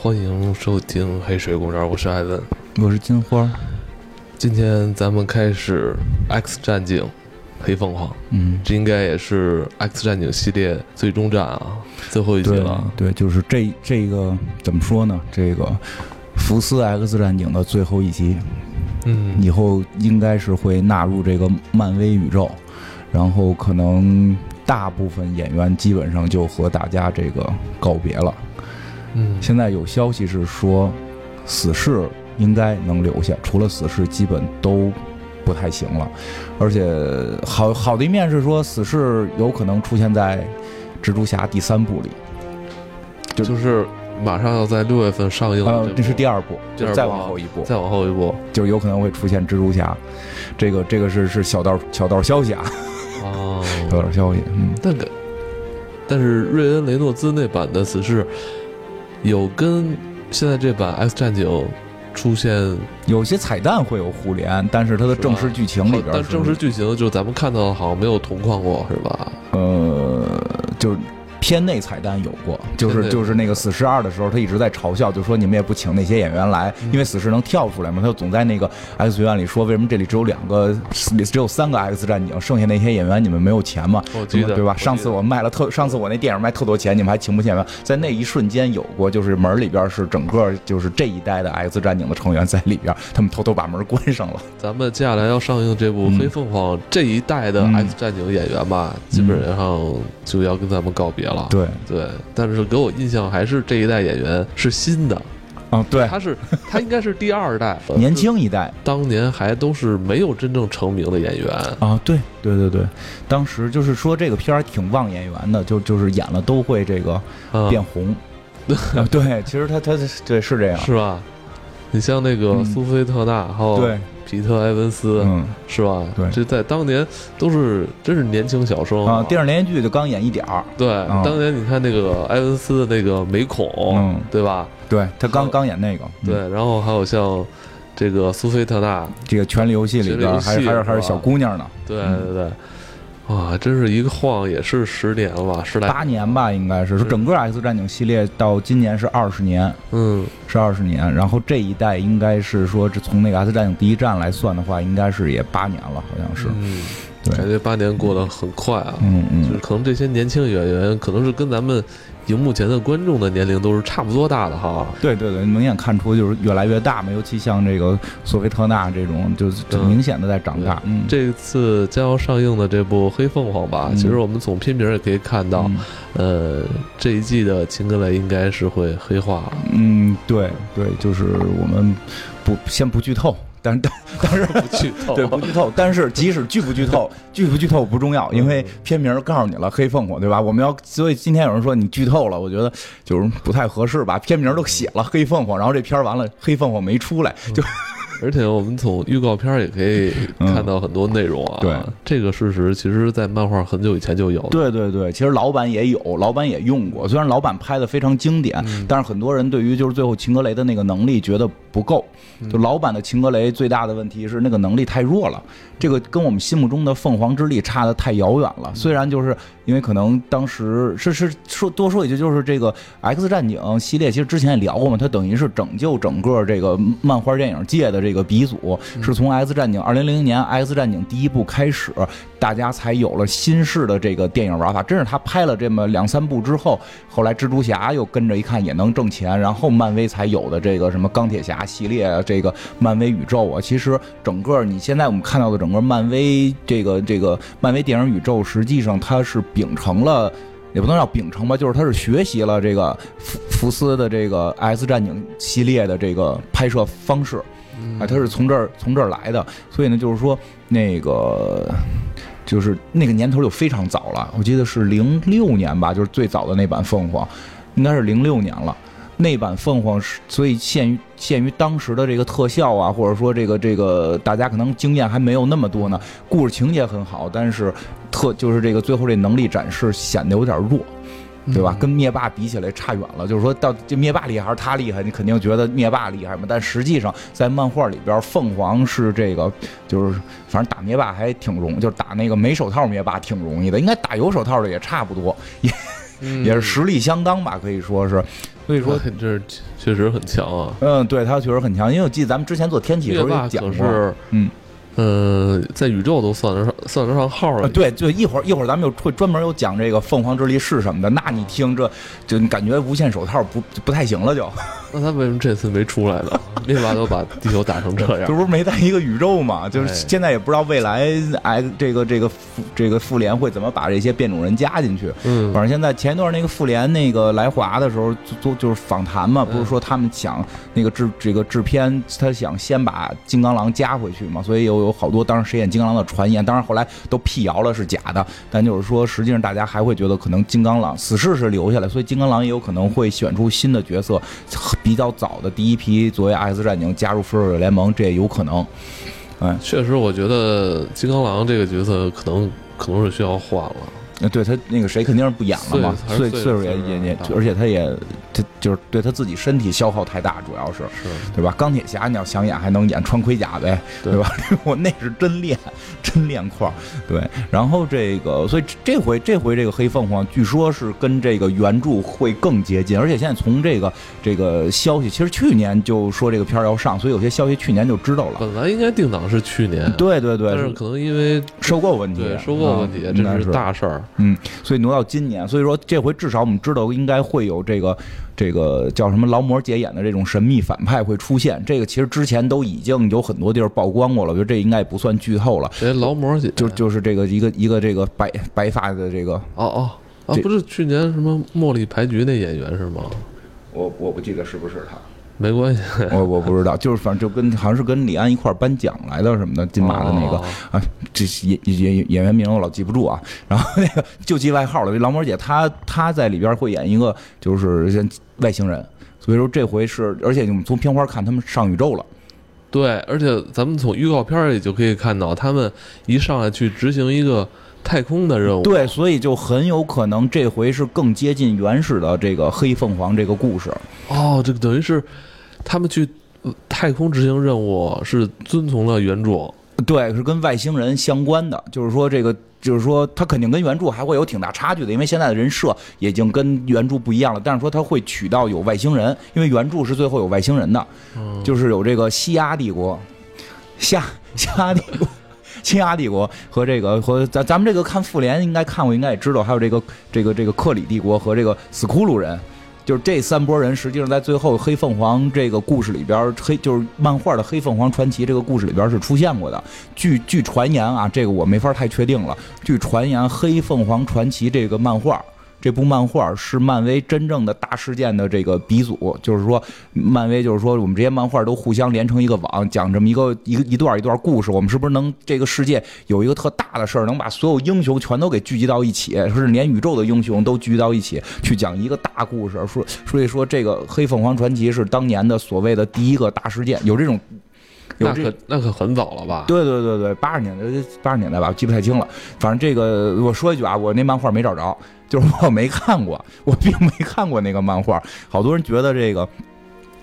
欢迎收听《黑水公园》，我是艾文，我是金花。今天咱们开始《X 战警：黑凤凰》，嗯，这应该也是《X 战警》系列最终战啊，最后一集了。对，就是这这个怎么说呢？这个福斯《X 战警》的最后一集，嗯，以后应该是会纳入这个漫威宇宙，然后可能大部分演员基本上就和大家这个告别了。嗯，现在有消息是说，死侍应该能留下，除了死侍，基本都不太行了。而且好好的一面是说，死侍有可能出现在蜘蛛侠第三部里，就就是马上要在六月份上映。呃，这是第二部，第二部再往后一步，再往后一步，就有可能会出现蜘蛛侠。这个这个是是小道小道消息啊，哦，小道消息。嗯，但个但是瑞恩雷诺兹那版的死侍。有跟现在这版 X 战警出现有些彩蛋会有互联，但是它的正式剧情里边，但正式剧情就咱们看到好像没有同框过，是吧？呃，就。片内彩蛋有过，就是就是那个死侍二的时候，他一直在嘲笑，就说你们也不请那些演员来，因为死侍能跳出来嘛，他就总在那个 X 学院里说，为什么这里只有两个，只有三个 X 战警，剩下那些演员你们没有钱吗？对吧？上次我卖了特，上次我那电影卖特多钱，你们还请不起演员？在那一瞬间有过，就是门里边是整个就是这一代的 X 战警的成员在里边，他们偷偷把门关上了。咱们接下来要上映这部《黑凤凰》这一代的 X 战警演员吧，基本上就要跟咱们告别了。对。对。但是给我印象还是这一代演员是新的，嗯，对，他是他应该是第二代，年轻一代，当年还都是没有真正成名的演员啊，对对对对，当时就是说这个片儿挺旺演员的，就就是演了都会这个变红，对，其实他他对是这样，是吧？你像那个苏菲特纳，还有对。皮特·埃文斯，嗯，是吧？对，这在当年都是真是年轻小生啊。电视连续剧就刚演一点儿。对，当年你看那个埃文斯的那个美恐，嗯，对吧？对他刚刚演那个。对，然后还有像这个苏菲特纳，这个《权力游戏》里边还还是还是小姑娘呢。对对对。哇，真是一个晃也是十年了，十来八年吧，应该是说整个 X 战警系列到今年是二十年，嗯，是二十年。然后这一代应该是说，从那个 X 战警第一战来算的话，应该是也八年了，好像是。嗯，对，感觉八年过得很快啊。嗯嗯，就是可能这些年轻演员，可能是跟咱们。荧幕前的观众的年龄都是差不多大的哈，对对对，明显看出就是越来越大嘛，尤其像这个索菲特纳这种，就是明显的在长大。嗯，这次将要上映的这部《黑凤凰》吧，其实我们从片名也可以看到，呃，这一季的秦格雷应该是会黑化。嗯，对对，就是我们不先不剧透。但但但是 不剧透，对不剧透。但是即使剧不剧透，剧不剧透不重要，因为片名告诉你了，黑凤凰，对吧？我们要所以今天有人说你剧透了，我觉得就是不太合适吧。片名都写了黑凤凰，然后这片完了，黑凤凰没出来，就。而且我们从预告片也可以看到很多内容啊。对，这个事实其实，在漫画很久以前就有。对对对，其实老版也有，老版也用过。虽然老版拍的非常经典，但是很多人对于就是最后秦格雷的那个能力觉得不够。就老版的秦格雷最大的问题是那个能力太弱了，这个跟我们心目中的凤凰之力差的太遥远了。虽然就是因为可能当时是是说多说一句，就是这个 X 战警系列，其实之前也聊过嘛，它等于是拯救整个这个漫画电影界的这个鼻祖，是从 X 战警二零零零年 X 战警第一部开始，大家才有了新式的这个电影玩法。真是他拍了这么两三部之后，后来蜘蛛侠又跟着一看也能挣钱，然后漫威才有的这个什么钢铁侠系列。这个漫威宇宙啊，其实整个你现在我们看到的整个漫威这个这个漫威电影宇宙，实际上它是秉承了，也不能叫秉承吧，就是它是学习了这个福福斯的这个 X 战警系列的这个拍摄方式，啊，它是从这儿从这儿来的，所以呢，就是说那个就是那个年头就非常早了，我记得是零六年吧，就是最早的那版凤凰，应该是零六年了。那版凤凰是，所以限于限于当时的这个特效啊，或者说这个这个大家可能经验还没有那么多呢。故事情节很好，但是特就是这个最后这能力展示显得有点弱，对吧？跟灭霸比起来差远了。就是说到这灭霸厉害还是他厉害，你肯定觉得灭霸厉害嘛。但实际上在漫画里边，凤凰是这个就是反正打灭霸还挺容，就是打那个没手套灭霸挺容易的，应该打有手套的也差不多。也 也是实力相当吧，可以说是。所以说，这确实很强啊。嗯，对他确实很强，因为我记得咱们之前做天启的时候也讲过，嗯。呃，在宇宙都算得上算得上号了。对，就一会儿一会儿咱们又会专门有讲这个凤凰之力是什么的。那你听这，就感觉无限手套不不太行了就。那他为什么这次没出来呢？灭霸都把地球打成这样，这不是没在一个宇宙嘛？就是现在也不知道未来哎，这个这个这个复联会怎么把这些变种人加进去。嗯，反正现在前一段那个复联那个来华的时候做就是访谈嘛，不是说他们想那个制这个制片他想先把金刚狼加回去嘛，所以有有好多当时谁演金刚狼的传言，当然后来都辟谣了是假的。但就是说，实际上大家还会觉得可能金刚狼死侍是留下来，所以金刚狼也有可能会选出新的角色，比较早的第一批作为 X 战警加入。复仇者联盟，这也有可能。嗯，确实，我觉得金刚狼这个角色可能可能是需要换了。那对他那个谁肯定是不演了嘛，岁岁数也也也，而且他也他就是对他自己身体消耗太大，主要是是，对吧？钢铁侠你要想演还能演穿盔甲呗，对吧？我那是真练真练块儿对。然后这个，所以这回这回这个黑凤凰，据说是跟这个原著会更接近，而且现在从这个这个消息，其实去年就说这个片儿要上，所以有些消息去年就知道了。本来应该定档是去年，对对对，但是可能因为收购问题，收购问题这是大事儿。嗯，所以挪到今年，所以说这回至少我们知道应该会有这个这个叫什么劳模姐演的这种神秘反派会出现。这个其实之前都已经有很多地儿曝光过了，我觉得这应该也不算剧透了。谁劳模姐？就就是这个一个一个这个白白发的这个哦哦啊，不是去年什么茉莉牌局那演员是吗？我我不记得是不是他。没关系，我我不知道，就是反正就跟好像是跟李安一块颁奖来的什么的，金马的那个啊，这演演演员名我老记不住啊。然后那个就记外号了，这劳模姐她她在里边会演一个就是像外星人，所以说这回是，而且我们从片花看他们上宇宙了，对，而且咱们从预告片里就可以看到他们一上来去执行一个太空的任务，对，所以就很有可能这回是更接近原始的这个黑凤凰这个故事。哦，这个等于是。他们去太空执行任务是遵从了原著，对，是跟外星人相关的。就是说，这个就是说，他肯定跟原著还会有挺大差距的，因为现在的人设已经跟原著不一样了。但是说他会取到有外星人，因为原著是最后有外星人的，就是有这个西亚帝国、夏夏帝国、西亚帝国和这个和咱咱们这个看复联应该看过，应该也知道，还有这个这个这个克里帝国和这个斯库鲁人。就是这三波人，实际上在最后黑凤凰这个故事里边，黑就是漫画的黑凤凰传奇这个故事里边是出现过的。据据传言啊，这个我没法太确定了。据传言，黑凤凰传奇这个漫画。这部漫画是漫威真正的大事件的这个鼻祖，就是说，漫威就是说，我们这些漫画都互相连成一个网，讲这么一个一个一段一段故事。我们是不是能这个世界有一个特大的事儿，能把所有英雄全都给聚集到一起，说是连宇宙的英雄都聚集到一起去讲一个大故事？说所以说，这个黑凤凰传奇是当年的所谓的第一个大事件，有这种。那可那可很早了吧？对对对对，八十年代八十年代吧，我记不太清了。反正这个我说一句啊，我那漫画没找着，就是我没看过，我并没看过那个漫画。好多人觉得这个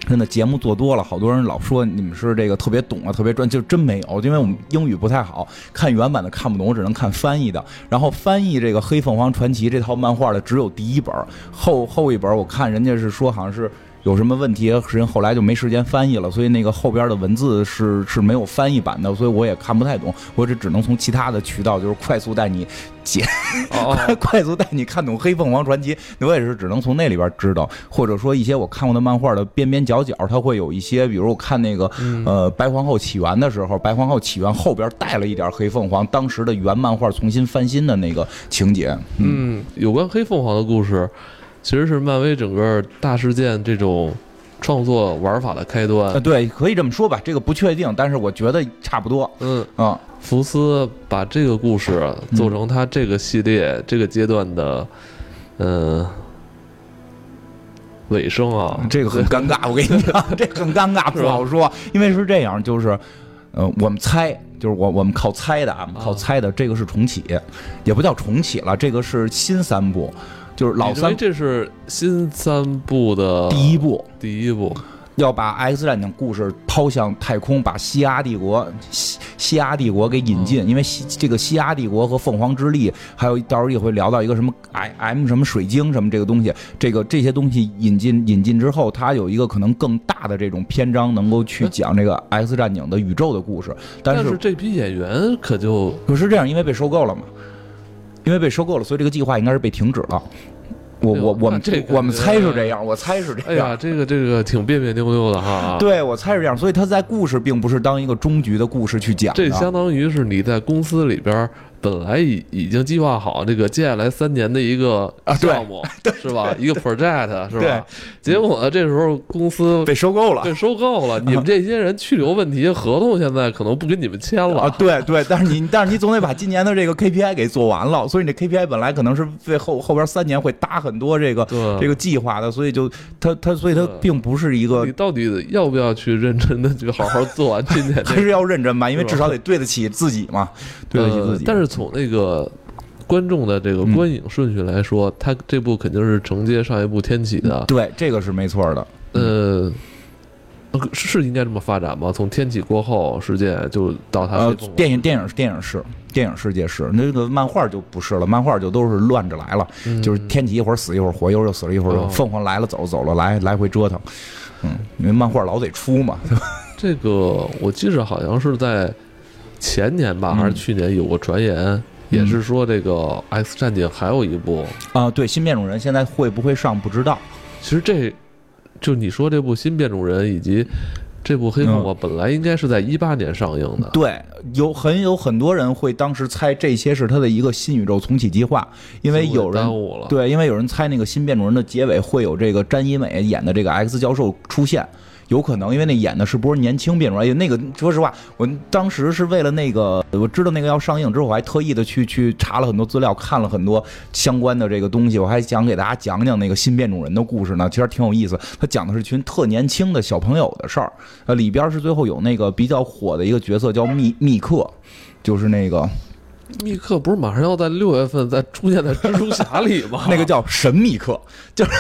真的节目做多了，好多人老说你们是这个特别懂啊，特别专，就真没有，因为我们英语不太好，看原版的看不懂，我只能看翻译的。然后翻译这个《黑凤凰传奇》这套漫画的只有第一本，后后一本我看人家是说好像是。有什么问题？人后来就没时间翻译了，所以那个后边的文字是是没有翻译版的，所以我也看不太懂。我这只能从其他的渠道，就是快速带你解，快速带你看懂《黑凤凰传奇》。我也是只能从那里边知道，或者说一些我看过的漫画的边边角角，它会有一些，比如我看那个呃《白皇后起源》的时候，《白皇后起源》后边带了一点黑凤凰当时的原漫画重新翻新的那个情节。嗯，有关黑凤凰的故事。其实是漫威整个大事件这种创作玩法的开端。呃，对，可以这么说吧，这个不确定，但是我觉得差不多。嗯啊，福斯把这个故事做成他这个系列这个阶段的，嗯，尾声啊，这个很尴尬。我跟你讲，这很尴尬，不好说，因为是这样，就是，呃，我们猜，就是我我们靠猜的啊，靠猜的，这个是重启，也不叫重启了，这个是新三部。就是老三，这是新三部的第一部，第一部，要把 X 战警故事抛向太空，把西亚帝国西西亚帝国给引进，因为西这个西亚帝国和凤凰之力，还有到时候也会聊到一个什么 I M 什么水晶什么这个东西，这个这些东西引进引进之后，它有一个可能更大的这种篇章，能够去讲这个 X 战警的宇宙的故事。但是这批演员可就可是这样，因为被收购了嘛，因为被收购了，所以这个计划应该是被停止了。我我我们这我们猜是这样，我猜是这样。哎呀，这个这个挺别别扭扭的哈。对，我猜是这样，所以他在故事并不是当一个终局的故事去讲。这相当于是你在公司里边。本来已已经计划好这个接下来三年的一个项目，是吧？一个 project 是吧？结果呢，这时候公司被收购了，被收购了。你们这些人去留问题，合同现在可能不跟你们签了啊！对对，但是你但是你总得把今年的这个 KPI 给做完了，所以你这 KPI 本来可能是为后后边三年会搭很多这个这个计划的，所以就他他所以他并不是一个。你到底要不要去认真的去好好做完今年？还是要认真吧，因为至少得对得起自己嘛，对得起自己。但是。从那个观众的这个观影顺序来说，他这部肯定是承接上一部《天启》的。对，这个是没错的。呃，是应该这么发展吗？从《天启》过后，世界就到他电影电影电影是电影世界是那个漫画就不是了，漫画就都是乱着来了，就是天启一会儿死一会儿活，一会儿又死了一会儿凤凰来了走走了来来回折腾。嗯，因为漫画老得出嘛。这个我记着好像是在。前年吧，还是去年有个传言，也是说这个《X 战警》还有一部啊，对，新变种人现在会不会上不知道。其实这就你说这部新变种人以及这部黑凤凰本来应该是在一八年上映的，对，有很有很多人会当时猜这些是他的一个新宇宙重启计划，因为有人对，因为有人猜那个新变种人的结尾会有这个詹一美演的这个 X 教授出现。有可能，因为那演的是不是年轻变种人？哎，那个说实话，我当时是为了那个，我知道那个要上映之后，我还特意的去去查了很多资料，看了很多相关的这个东西，我还想给大家讲讲那个新变种人的故事呢。其实挺有意思，他讲的是群特年轻的小朋友的事儿。呃，里边是最后有那个比较火的一个角色叫密密克，就是那个密克，不是马上要在六月份再出现在蜘蛛侠里吗？那个叫神密克，就是。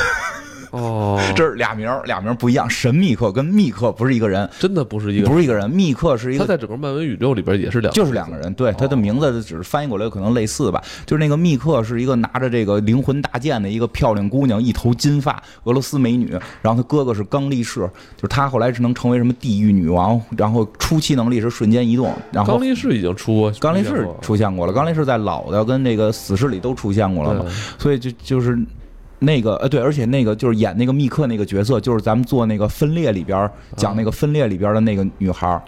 哦，这是俩名儿，俩名儿不一样。神秘客跟密克不是一个人，真的不是一个，不是一个人。密克是一个，他在整个漫威宇宙里边也是两，就是两个人。对，他的名字只是翻译过来可能类似吧。就是那个密克是一个拿着这个灵魂大剑的一个漂亮姑娘，一头金发，俄罗斯美女。然后他哥哥是刚力士，就是他后来是能成为什么地狱女王，然后初期能力是瞬间移动。然后刚力士已经出，刚力士出现过了，刚力士在老的跟那个死侍里都出现过了嘛，所以就就是。那个呃对，而且那个就是演那个密克那个角色，就是咱们做那个分裂里边讲那个分裂里边的那个女孩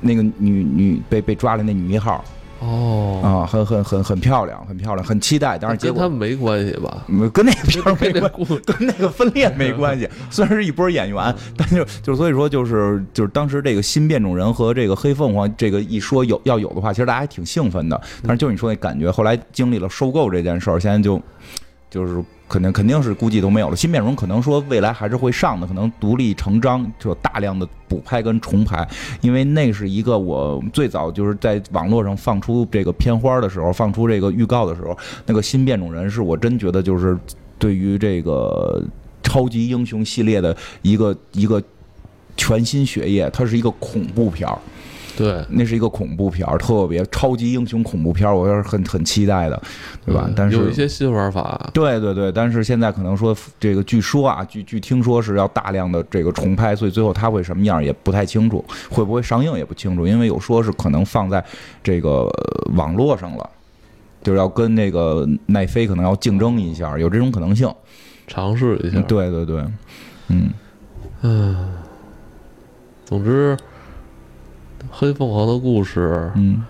那个女女被被抓了那女一号。哦啊，很很很很漂亮，很漂亮，很期待。当然，跟他们没关系吧？跟那个片儿 没关系，跟那个分裂没关系。虽然是一波演员，但就就所以说就是就是当时这个新变种人和这个黑凤凰这个一说有要有的话，其实大家还挺兴奋的。但是就你说那感觉，后来经历了收购这件事儿，现在就就是。肯定肯定是估计都没有了。新变种可能说未来还是会上的，可能独立成章，就大量的补拍跟重拍。因为那是一个我最早就是在网络上放出这个片花的时候，放出这个预告的时候，那个新变种人是我真觉得就是对于这个超级英雄系列的一个一个全新血液，它是一个恐怖片儿。对，那是一个恐怖片儿，特别超级英雄恐怖片儿，我是很很期待的，对吧？但是有一些新玩法。对对对，但是现在可能说这个，据说啊，据据听说是要大量的这个重拍，所以最后它会什么样也不太清楚，会不会上映也不清楚，因为有说是可能放在这个网络上了，就是要跟那个奈飞可能要竞争一下，有这种可能性，尝试一下。对对对，嗯嗯，总之。黑凤凰的故事，嗯，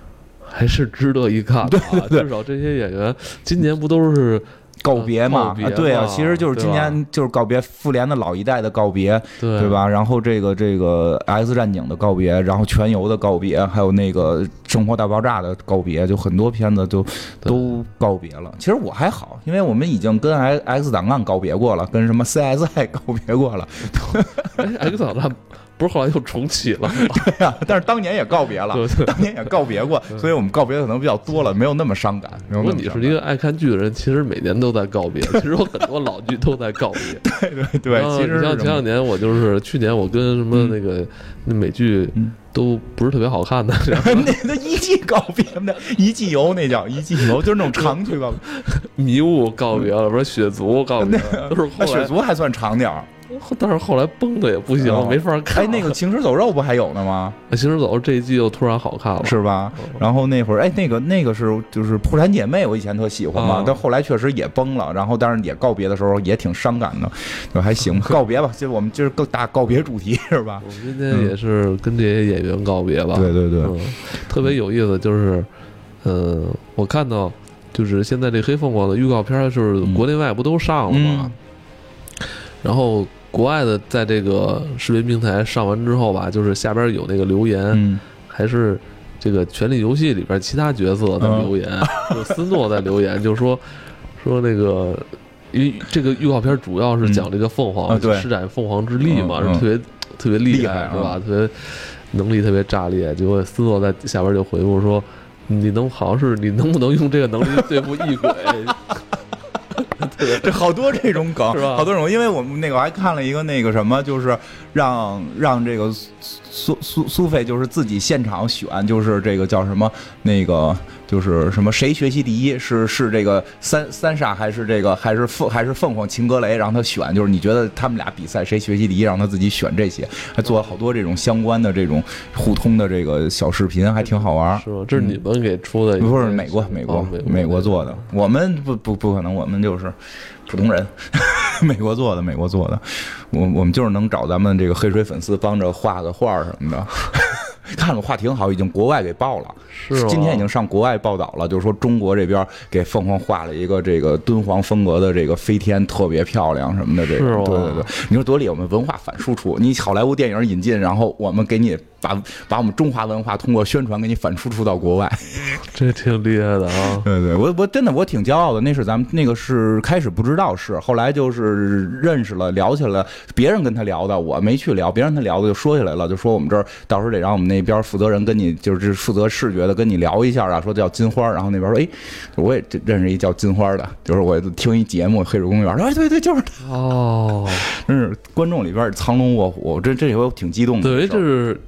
还是值得一看的。至少这些演员今年不都是告别嘛？对啊，其实就是今年就是告别复联的老一代的告别，对吧？然后这个这个 X 战警的告别，然后全游的告别，还有那个生活大爆炸的告别，就很多片子就都告别了。其实我还好，因为我们已经跟 X X 档案告别过了，跟什么 CSI 告别过了。X 档案。不不是后来又重启了吗？但是当年也告别了，当年也告别过，所以我们告别的可能比较多了，没有那么伤感。如果你是一个爱看剧的人，其实每年都在告别，其实有很多老剧都在告别。对对对，其实像前两年我就是去年我跟什么那个那美剧。都不是特别好看的，那那一季告别的，一季游那叫一季游，就是那种长剧告，迷雾告别了，不是血族告别，都是后血族还算长点儿。但是后来崩的也不行，没法看。哎，那个行尸走肉不还有呢吗？行尸走肉这一季又突然好看了，是吧？然后那会儿，哎，那个那个是就是破产姐妹，我以前特喜欢嘛，但后来确实也崩了。然后但是也告别的时候也挺伤感的，就还行。告别吧，就我们今儿更大告别主题是吧？我们今天也是跟这些演员告别吧。对对对，特别有意思，就是，呃，我看到就是现在这黑凤凰的预告片就是国内外不都上了吗？然后。国外的在这个视频平台上完之后吧，就是下边有那个留言，还是这个《权力游戏》里边其他角色的留言，就斯诺在留言，就说说那个，因为这个预告片主要是讲这个凤凰施展凤凰之力嘛，是特别特别厉害，是吧？特别能力特别炸裂。结果斯诺在下边就回复说：“你能好像是你能不能用这个能力对付异鬼？” 这好多这种梗，是吧？好多种，因为我们那个我还看了一个那个什么，就是让让这个苏苏苏菲就是自己现场选，就是这个叫什么那个。就是什么谁学习第一是是这个三三傻还是这个还是凤还是凤凰秦格雷让他选，就是你觉得他们俩比赛谁学习第一，让他自己选这些，还做了好多这种相关的这种互通的这个小视频，还挺好玩。是吗？这是你们给出的？不是美国美国美国做的，我们不不不可能，我们就是普通人，美国做的美国做的，我我们就是能找咱们这个黑水粉丝帮着画个画什么的。看了画挺好，已经国外给报了，是今天已经上国外报道了，就是说中国这边给凤凰画了一个这个敦煌风格的这个飞天，特别漂亮什么的，这个对对对，你说多厉害，我们文化反输出，你好莱坞电影引进，然后我们给你。把把我们中华文化通过宣传给你反输出到国外，这挺厉害的啊！对对，我我真的我挺骄傲的。那是咱们那个是开始不知道是，后来就是认识了，聊起来，别人跟他聊的，我没去聊，别人他聊的就说起来了，就说我们这儿到时候得让我们那边负责人跟你就是负责视觉的跟你聊一下啊，说叫金花，然后那边说哎，我也认识一叫金花的，就是我听一节目《黑水公园》，说哎对对就是他哦，真是观众里边藏龙卧虎，这这回我挺激动的，对，就是。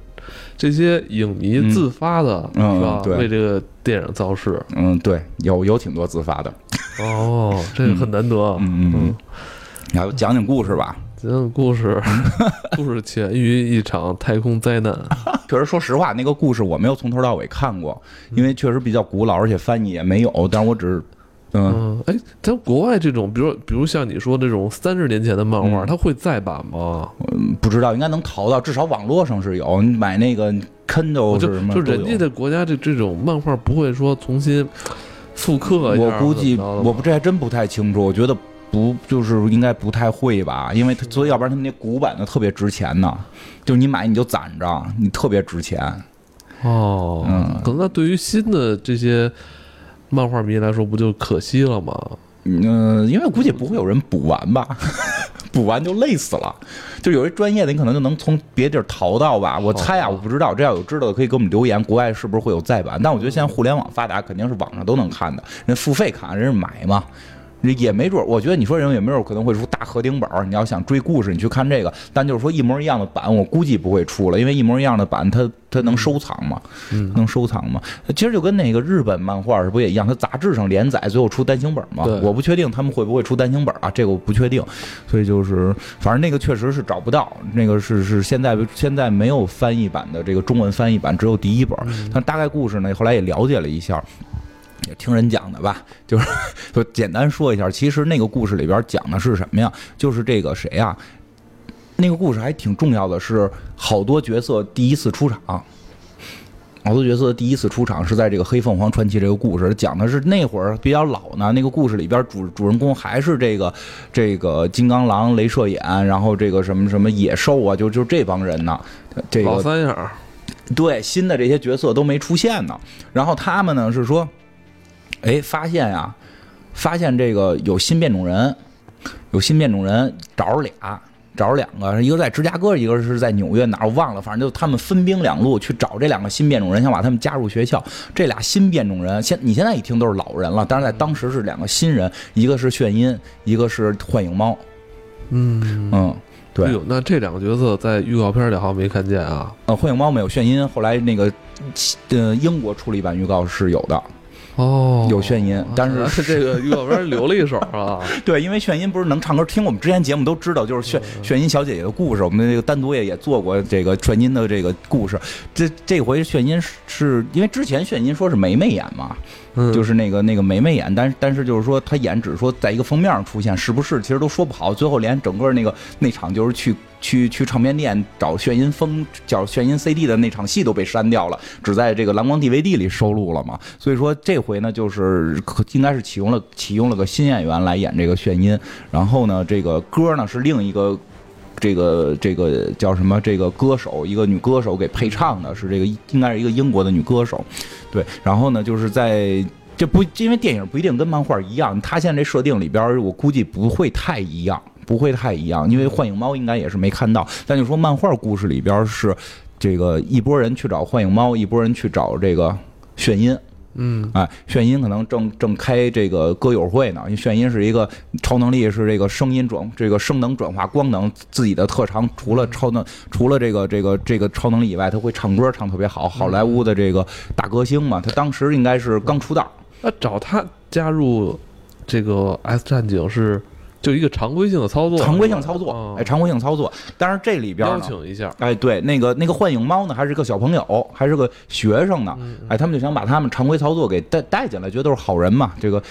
这些影迷自发的是吧？为这个电影造势。嗯，对，有有挺多自发的。哦，这个很难得。嗯嗯，来讲讲故事吧。讲讲故事，故事起源于一场太空灾难。确实，说实话，那个故事我没有从头到尾看过，因为确实比较古老，而且翻译也没有。但是我只是。嗯，哎，在国外这种，比如比如像你说这种三十年前的漫画，它会再版吗？嗯，不知道，应该能淘到，至少网络上是有。你买那个 Kindle 是什么？就人家的国家这这种漫画不会说重新复刻。我估计，我不这还真不太清楚。我觉得不，就是应该不太会吧，因为所以要不然他们那古版的特别值钱呢。就你买你就攒着，你特别值钱。哦，嗯，可能那对于新的这些。漫画迷来说不就可惜了吗？嗯，因为估计不会有人补完吧，补完就累死了。就有一专业的，你可能就能从别地儿淘到吧。我猜啊，我不知道，这要有知道的可以给我们留言。国外是不是会有再版？但我觉得现在互联网发达，肯定是网上都能看的。人付费看，人是买嘛。也没准，我觉得你说人也没准可能会出大合订本你要想追故事，你去看这个。但就是说一模一样的版，我估计不会出了，因为一模一样的版，它它能收藏吗？能收藏吗？其实就跟那个日本漫画是不也一样？它杂志上连载，最后出单行本嘛。我不确定他们会不会出单行本啊，这个我不确定。所以就是，反正那个确实是找不到，那个是是现在现在没有翻译版的这个中文翻译版，只有第一本。但大概故事呢，后来也了解了一下。也听人讲的吧，就是 就简单说一下。其实那个故事里边讲的是什么呀？就是这个谁呀？那个故事还挺重要的，是好多角色第一次出场。好多角色第一次出场是在这个《黑凤凰传奇》这个故事，讲的是那会儿比较老呢。那个故事里边主主人公还是这个这个金刚狼、镭射眼，然后这个什么什么野兽啊，就就这帮人呢。这个老三样。对，新的这些角色都没出现呢。然后他们呢是说。哎，发现呀，发现这个有新变种人，有新变种人，找着俩，找着两个，一个在芝加哥，一个是在纽约哪儿我忘了，反正就他们分兵两路去找这两个新变种人，想把他们加入学校。这俩新变种人，现你现在一听都是老人了，但是在当时是两个新人，一个是炫音，一个是幻影猫。嗯嗯，对哎。呦，那这两个角色在预告片里好像没看见啊。呃，幻影猫没有炫音，后来那个呃英国出了一版预告是有的，哦，有炫音，但是 这个预告片留了一手啊。对，因为炫音不是能唱歌，听我们之前节目都知道，就是炫炫音小姐姐的故事，我们那个单独也也做过这个炫音的这个故事。这这回炫音是是因为之前炫音说是梅梅演嘛，就是那个那个梅梅演，但是但是就是说她演只是说在一个封面上出现，是不是其实都说不好。最后连整个那个那场就是去去去唱片店找炫音风找炫音 CD 的那场戏都被删掉了，只在这个蓝光 DVD 里收录了嘛。所以说这回呢，就是可应该是启用了启用了个新演员来演这个炫音，然后呢，这个歌呢是另一个。这个这个叫什么？这个歌手，一个女歌手给配唱的，是这个应该是一个英国的女歌手，对。然后呢，就是在这不因为电影不一定跟漫画一样，它现在这设定里边，我估计不会太一样，不会太一样，因为幻影猫应该也是没看到。但就说漫画故事里边是这个一拨人去找幻影猫，一拨人去找这个炫音。嗯，哎，炫音可能正正开这个歌友会呢，因为炫音是一个超能力，是这个声音转这个声能转化光能自己的特长。除了超能，除了这个这个这个超能力以外，他会唱歌，唱特别好，好莱坞的这个大歌星嘛。他当时应该是刚出道，那找他加入这个 S 战警是就一个常规性的操作，常规性操作哦，哎，常规性操作。但是这里边邀呢，请一下，哎，对，那个那个幻影猫呢，还是个小朋友，还是个学生呢。哎，他们就想把他们常规操作给带带进来，觉得都是好人嘛，这个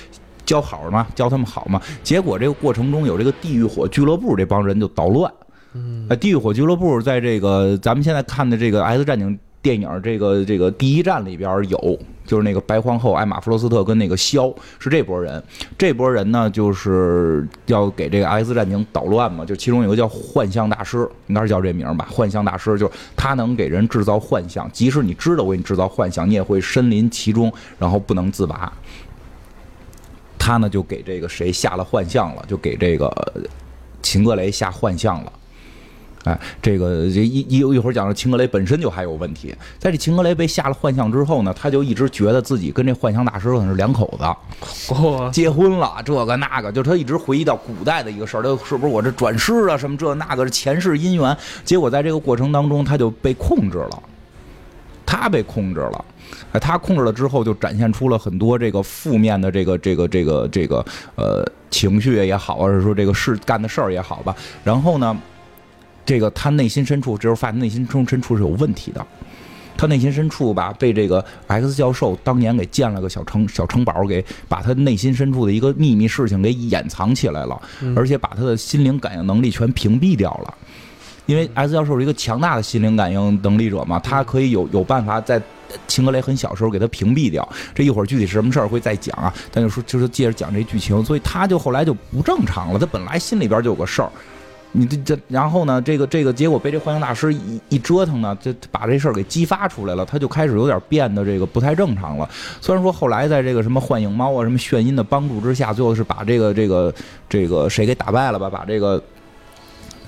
教好嘛，教他们好嘛。结果这个过程中有这个地狱火俱乐部这帮人就捣乱。嗯，哎，地狱火俱乐部在这个咱们现在看的这个《X 战警》电影这个这个第一站里边有，就是那个白皇后艾玛弗罗斯特跟那个萧是这波人。这波人呢，就是要给这个 X 战警捣乱嘛，就其中有个叫幻象大师，应该是叫这名吧？幻象大师就是他能给人制造幻象，即使你知道我给你制造幻象，你也会身临其中，然后不能自拔。他呢就给这个谁下了幻象了，就给这个秦格雷下幻象了。哎，这个这一一一会儿讲到秦格雷本身就还有问题，在这秦格雷被下了幻象之后呢，他就一直觉得自己跟这幻象大师可能是两口子，哇，结婚了，这个那个，就是他一直回忆到古代的一个事儿，他是不是我这转世啊，什么这那个是前世姻缘？结果在这个过程当中，他就被控制了，他被控制了。哎，他控制了之后，就展现出了很多这个负面的这个这个这个这个呃情绪也好，或者说这个事干的事儿也好吧。然后呢，这个他内心深处，这时候发现内心深深处是有问题的。他内心深处吧，被这个 X 教授当年给建了个小城小城堡，给把他内心深处的一个秘密事情给掩藏起来了，而且把他的心灵感应能力全屏蔽掉了。因为 X 教授是一个强大的心灵感应能力者嘛，他可以有有办法在秦格雷很小时候给他屏蔽掉。这一会儿具体是什么事儿会再讲啊？但就说就是接着讲这剧情，所以他就后来就不正常了。他本来心里边就有个事儿，你这这，然后呢，这个这个结果被这幻影大师一一折腾呢，就把这事儿给激发出来了，他就开始有点变得这个不太正常了。虽然说后来在这个什么幻影猫啊、什么眩音的帮助之下，最后是把这个这个这个谁给打败了吧？把这个。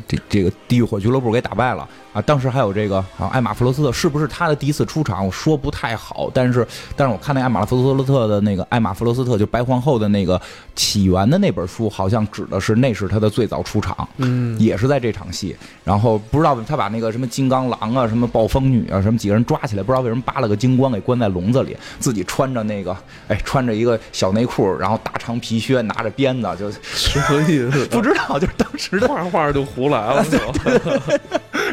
这这个地狱火俱乐部给打败了啊！当时还有这个啊，艾玛弗罗斯特是不是他的第一次出场？我说不太好，但是但是我看那艾玛弗罗斯特的那个艾玛弗罗斯特就白皇后的那个起源的那本书，好像指的是那是他的最早出场，嗯，也是在这场戏。然后不知道他把那个什么金刚狼啊、什么暴风女啊、什么几个人抓起来，不知道为什么扒了个金光给关在笼子里，自己穿着那个哎穿着一个小内裤，然后大长皮靴，拿着鞭子，就什么意思？不知道，就是当时的画画就胡来了，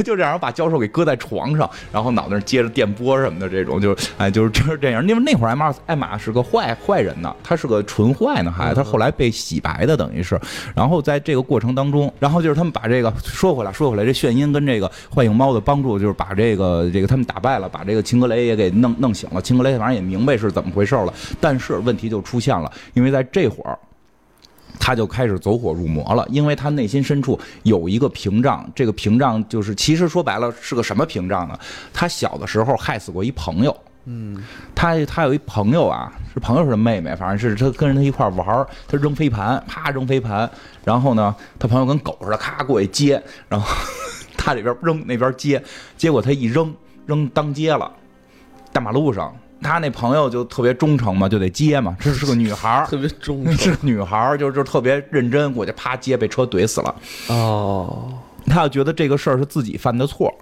就，这样把教授给搁在床上，然后脑袋接着电波什么的，这种就是哎，就是就是这样。因为那会儿艾玛艾玛是个坏坏人呢，他是个纯坏呢，还他后来被洗白的，等于是。然后在这个过程当中，然后就是他们把这个说回来，说回来，这炫音跟这个幻影猫的帮助，就是把这个这个他们打败了，把这个秦格雷也给弄弄醒了。秦格雷反正也明白是怎么回事了，但是问题就出现了，因为在这会儿。他就开始走火入魔了，因为他内心深处有一个屏障，这个屏障就是其实说白了是个什么屏障呢？他小的时候害死过一朋友，嗯，他他有一朋友啊，是朋友是妹妹，反正是他跟着他一块玩儿，他扔飞盘，啪扔飞盘，然后呢，他朋友跟狗似的，咔过去接，然后 他这边扔那边接，结果他一扔扔当街了，大马路上，他那朋友就特别忠诚嘛，就得接嘛，这是个女孩儿，特别忠 是诚女孩儿，就就特别认真，我就啪接，被车怼死了。哦，他要觉得这个事儿是自己犯的错，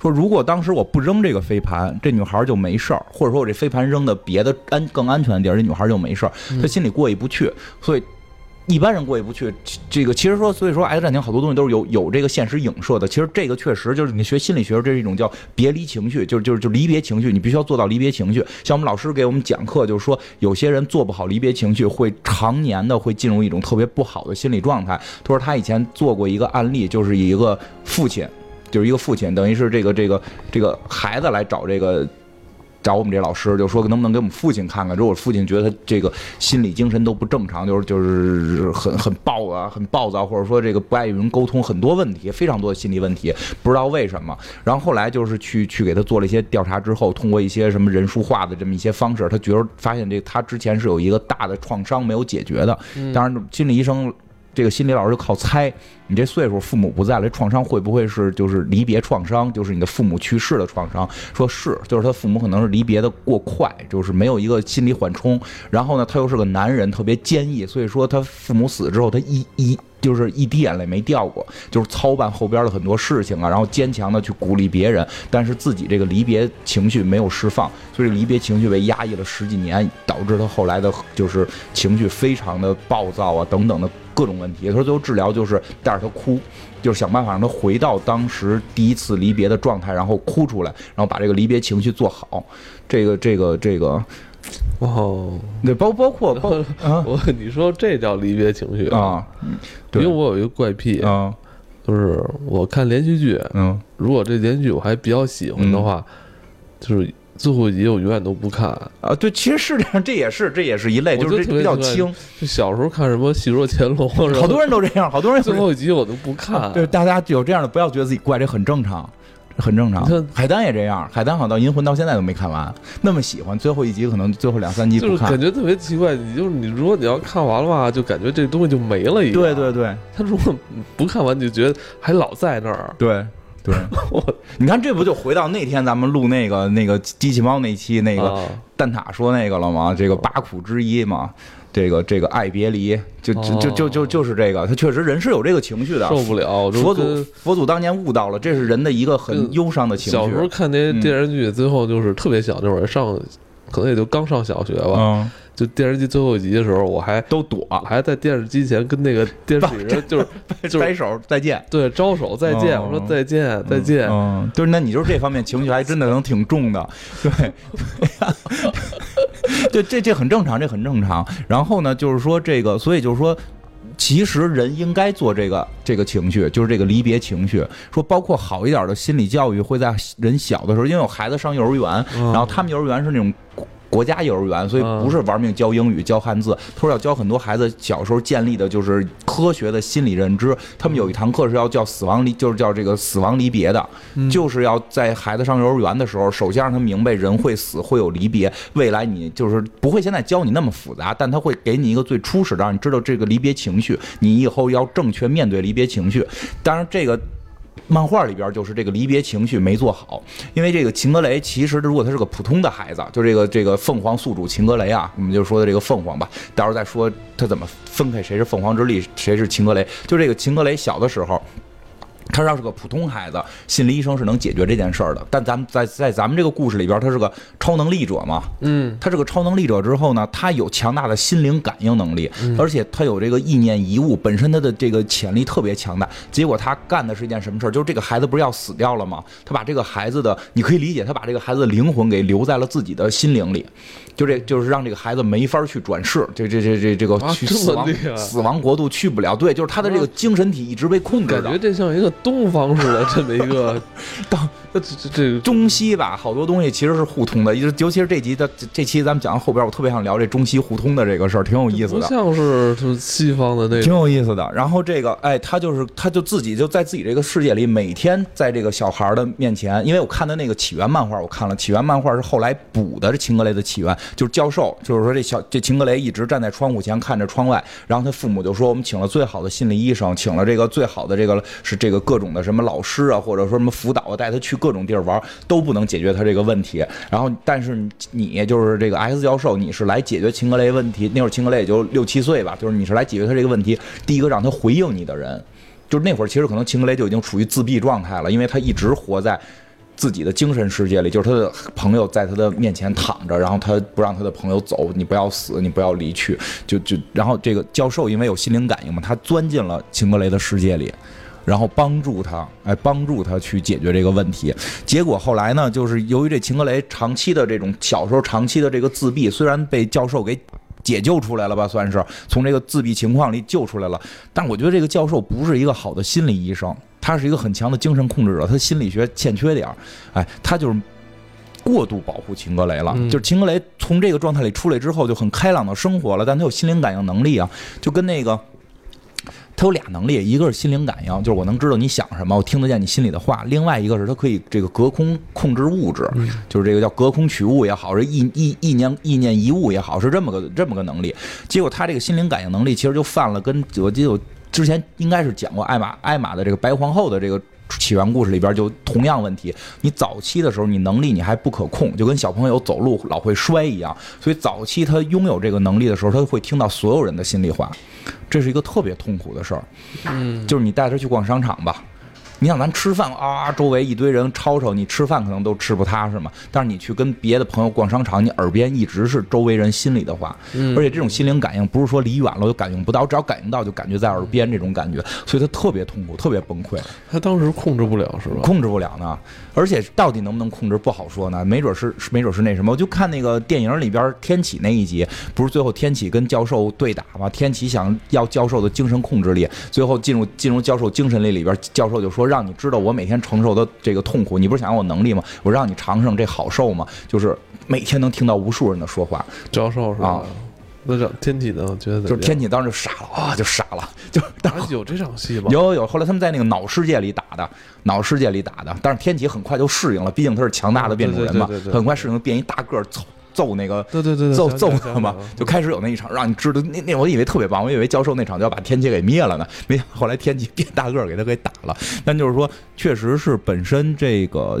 说如果当时我不扔这个飞盘，这女孩就没事儿，或者说我这飞盘扔的别的安更安全的地儿，这女孩就没事儿，他心里过意不去，所以。一般人过意不去，这个其实说，所以说《X 战警》好多东西都是有有这个现实影射的。其实这个确实就是你学心理学，这是一种叫别离情绪，就是就是就离别情绪，你必须要做到离别情绪。像我们老师给我们讲课，就是说有些人做不好离别情绪，会常年的会进入一种特别不好的心理状态。他说他以前做过一个案例，就是一个父亲，就是一个父亲，等于是这个这个这个孩子来找这个。找我们这老师就说能不能给我们父亲看看？如果父亲觉得他这个心理精神都不正常，就是就是很很暴啊，很暴躁，或者说这个不爱与人沟通，很多问题，非常多的心理问题，不知道为什么。然后后来就是去去给他做了一些调查之后，通过一些什么人数化的这么一些方式，他觉得发现这他之前是有一个大的创伤没有解决的。当然，心理医生。这个心理老师就靠猜，你这岁数父母不在了，创伤会不会是就是离别创伤，就是你的父母去世的创伤？说是，就是他父母可能是离别的过快，就是没有一个心理缓冲。然后呢，他又是个男人，特别坚毅，所以说他父母死之后，他一一就是一滴眼泪没掉过，就是操办后边的很多事情啊，然后坚强的去鼓励别人，但是自己这个离别情绪没有释放，所以离别情绪被压抑了十几年，导致他后来的就是情绪非常的暴躁啊等等的。各种问题，他说最后治疗就是带他哭，就是想办法让他回到当时第一次离别的状态，然后哭出来，然后把这个离别情绪做好。这个这个这个，哦，对，包包括包 啊，我你说这叫离别情绪啊？因为我有一个怪癖啊，就是我看连续剧，嗯，如果这连续剧我还比较喜欢的话，就是。最后一集我永远都不看啊！对，其实是这样，这也是这也是一类，就是比较轻。就小时候看什么《戏说乾隆》，好多人都这样，好多人最后一集我都不看。对，大家有这样的，不要觉得自己怪，这很正常，很正常。海丹也这样，海丹好像到《银魂》到现在都没看完，那么喜欢，最后一集可能最后两三集不看，感觉特别奇怪。你就是你，如果你要看完了吧，就感觉这东西就没了一样。对对对，他如果不看完，就觉得还老在那儿。对。对，你看这不就回到那天咱们录那个那个机器猫那期那个蛋挞说那个了吗？这个八苦之一嘛，这个这个爱别离，就就就就就就是这个，他确实人是有这个情绪的，受不了。佛祖佛祖当年悟到了，这是人的一个很忧伤的情绪。小时候看那些电视剧，最后就是特别小那会儿上，可能也就刚上小学吧。就电视机最后一集的时候，我还都躲，还在电视机前跟那个电视里人 就是就是摆手再见，对，招手再见，我说再见再见，嗯，就是那你就是这方面情绪还真的能挺重的，对，就这这很正常，这很正常。然后呢，就是说这个，所以就是说，其实人应该做这个这个情绪，就是这个离别情绪。说包括好一点的心理教育会在人小的时候，因为有孩子上幼儿园，然后他们幼儿园是那种。国家幼儿园，所以不是玩命教英语、教汉字。他说要教很多孩子小时候建立的就是科学的心理认知。他们有一堂课是要叫死亡离，就是叫这个死亡离别的，就是要在孩子上幼儿园的时候，首先让他明白人会死，会有离别。未来你就是不会现在教你那么复杂，但他会给你一个最初始的，让你知道这个离别情绪，你以后要正确面对离别情绪。当然这个。漫画里边就是这个离别情绪没做好，因为这个秦格雷其实如果他是个普通的孩子，就这个这个凤凰宿主秦格雷啊，我们就说的这个凤凰吧，到时候再说他怎么分开谁是凤凰之力，谁是秦格雷。就这个秦格雷小的时候。他要是个普通孩子，心理医生是能解决这件事儿的。但咱们在在咱们这个故事里边，他是个超能力者嘛？嗯，他是个超能力者之后呢，他有强大的心灵感应能力，而且他有这个意念遗物，本身他的这个潜力特别强大。结果他干的是一件什么事儿？就是这个孩子不是要死掉了吗？他把这个孩子的，你可以理解，他把这个孩子的灵魂给留在了自己的心灵里，就这就是让这个孩子没法去转世，这这这这这个去死亡死亡国度去不了。对，就是他的这个精神体一直被控制的。感觉这像一个。东方式的这么一个，当这这这中西吧，好多东西其实是互通的，尤尤其是这集的这这期咱们讲到后边，我特别想聊这中西互通的这个事儿，挺有意思的。不像是是西方的那挺，有意思的。然后这个，哎，他就是，他就自己就在自己这个世界里，每天在这个小孩的面前，因为我看的那个起源漫画，我看了起源漫画是后来补的，这秦格雷的起源就是教授，就是说这小这秦格雷一直站在窗户前看着窗外，然后他父母就说我们请了最好的心理医生，请了这个最好的这个是这个各种的什么老师啊，或者说什么辅导啊，带他去各种地儿玩，都不能解决他这个问题。然后但是你就是这个 X 教授，你是来解决秦格雷问题，那会儿秦格雷也就六七岁吧，就是你是来解决他这个问题，第一个让他回应你的人。就是那会儿，其实可能秦格雷就已经处于自闭状态了，因为他一直活在自己的精神世界里，就是他的朋友在他的面前躺着，然后他不让他的朋友走，你不要死，你不要离去，就就然后这个教授因为有心灵感应嘛，他钻进了秦格雷的世界里。然后帮助他，哎，帮助他去解决这个问题。结果后来呢，就是由于这秦格雷长期的这种小时候长期的这个自闭，虽然被教授给解救出来了吧，算是从这个自闭情况里救出来了。但我觉得这个教授不是一个好的心理医生，他是一个很强的精神控制者，他心理学欠缺点儿，哎，他就是。过度保护秦格雷了，嗯就是秦格雷从这个状态里出来之后就很开朗的生活了，但他有心灵感应能力啊，就跟那个他有俩能力，一个是心灵感应，就是我能知道你想什么，我听得见你心里的话；另外一个是他可以这个隔空控制物质，就是这个叫隔空取物也好，是意意意念意念移物也好，是这么个这么个能力。结果他这个心灵感应能力其实就犯了跟我记得我之前应该是讲过艾玛艾玛的这个白皇后的这个。起源故事里边就同样问题，你早期的时候你能力你还不可控，就跟小朋友走路老会摔一样，所以早期他拥有这个能力的时候，他会听到所有人的心里话，这是一个特别痛苦的事儿。嗯，就是你带他去逛商场吧，你想咱吃饭啊，周围一堆人吵吵，你吃饭可能都吃不踏实嘛。但是你去跟别的朋友逛商场，你耳边一直是周围人心里的话，嗯而且这种心灵感应不是说离远了就感应不到，只要感应到就感觉在耳边这种感觉，所以他特别痛苦，特别崩溃。他当时控制不了是吧？控制不了呢。而且到底能不能控制不好说呢，没准是没准是那什么。我就看那个电影里边天启那一集，不是最后天启跟教授对打吗？天启想要教授的精神控制力，最后进入进入教授精神力里边，教授就说让你知道我每天承受的这个痛苦，你不是想要我能力吗？我让你尝尝这好受吗？就是每天能听到无数人的说话，教授是吧啊？那让天启呢？觉得就是天启当时就傻了啊，就傻了，就当时啊有这场戏吗？有有有，后来他们在那个脑世界里打的，脑世界里打的，但是天启很快就适应了，毕竟他是强大的变种人嘛很快适应了，变一大个儿揍揍那个。对对对对，揍揍他嘛，就开始有那一场，让你知道那那我以为特别棒，我以为教授那场就要把天启给灭了呢，没想到后来天启变大个儿给他给打了。但就是说，确实是本身这个，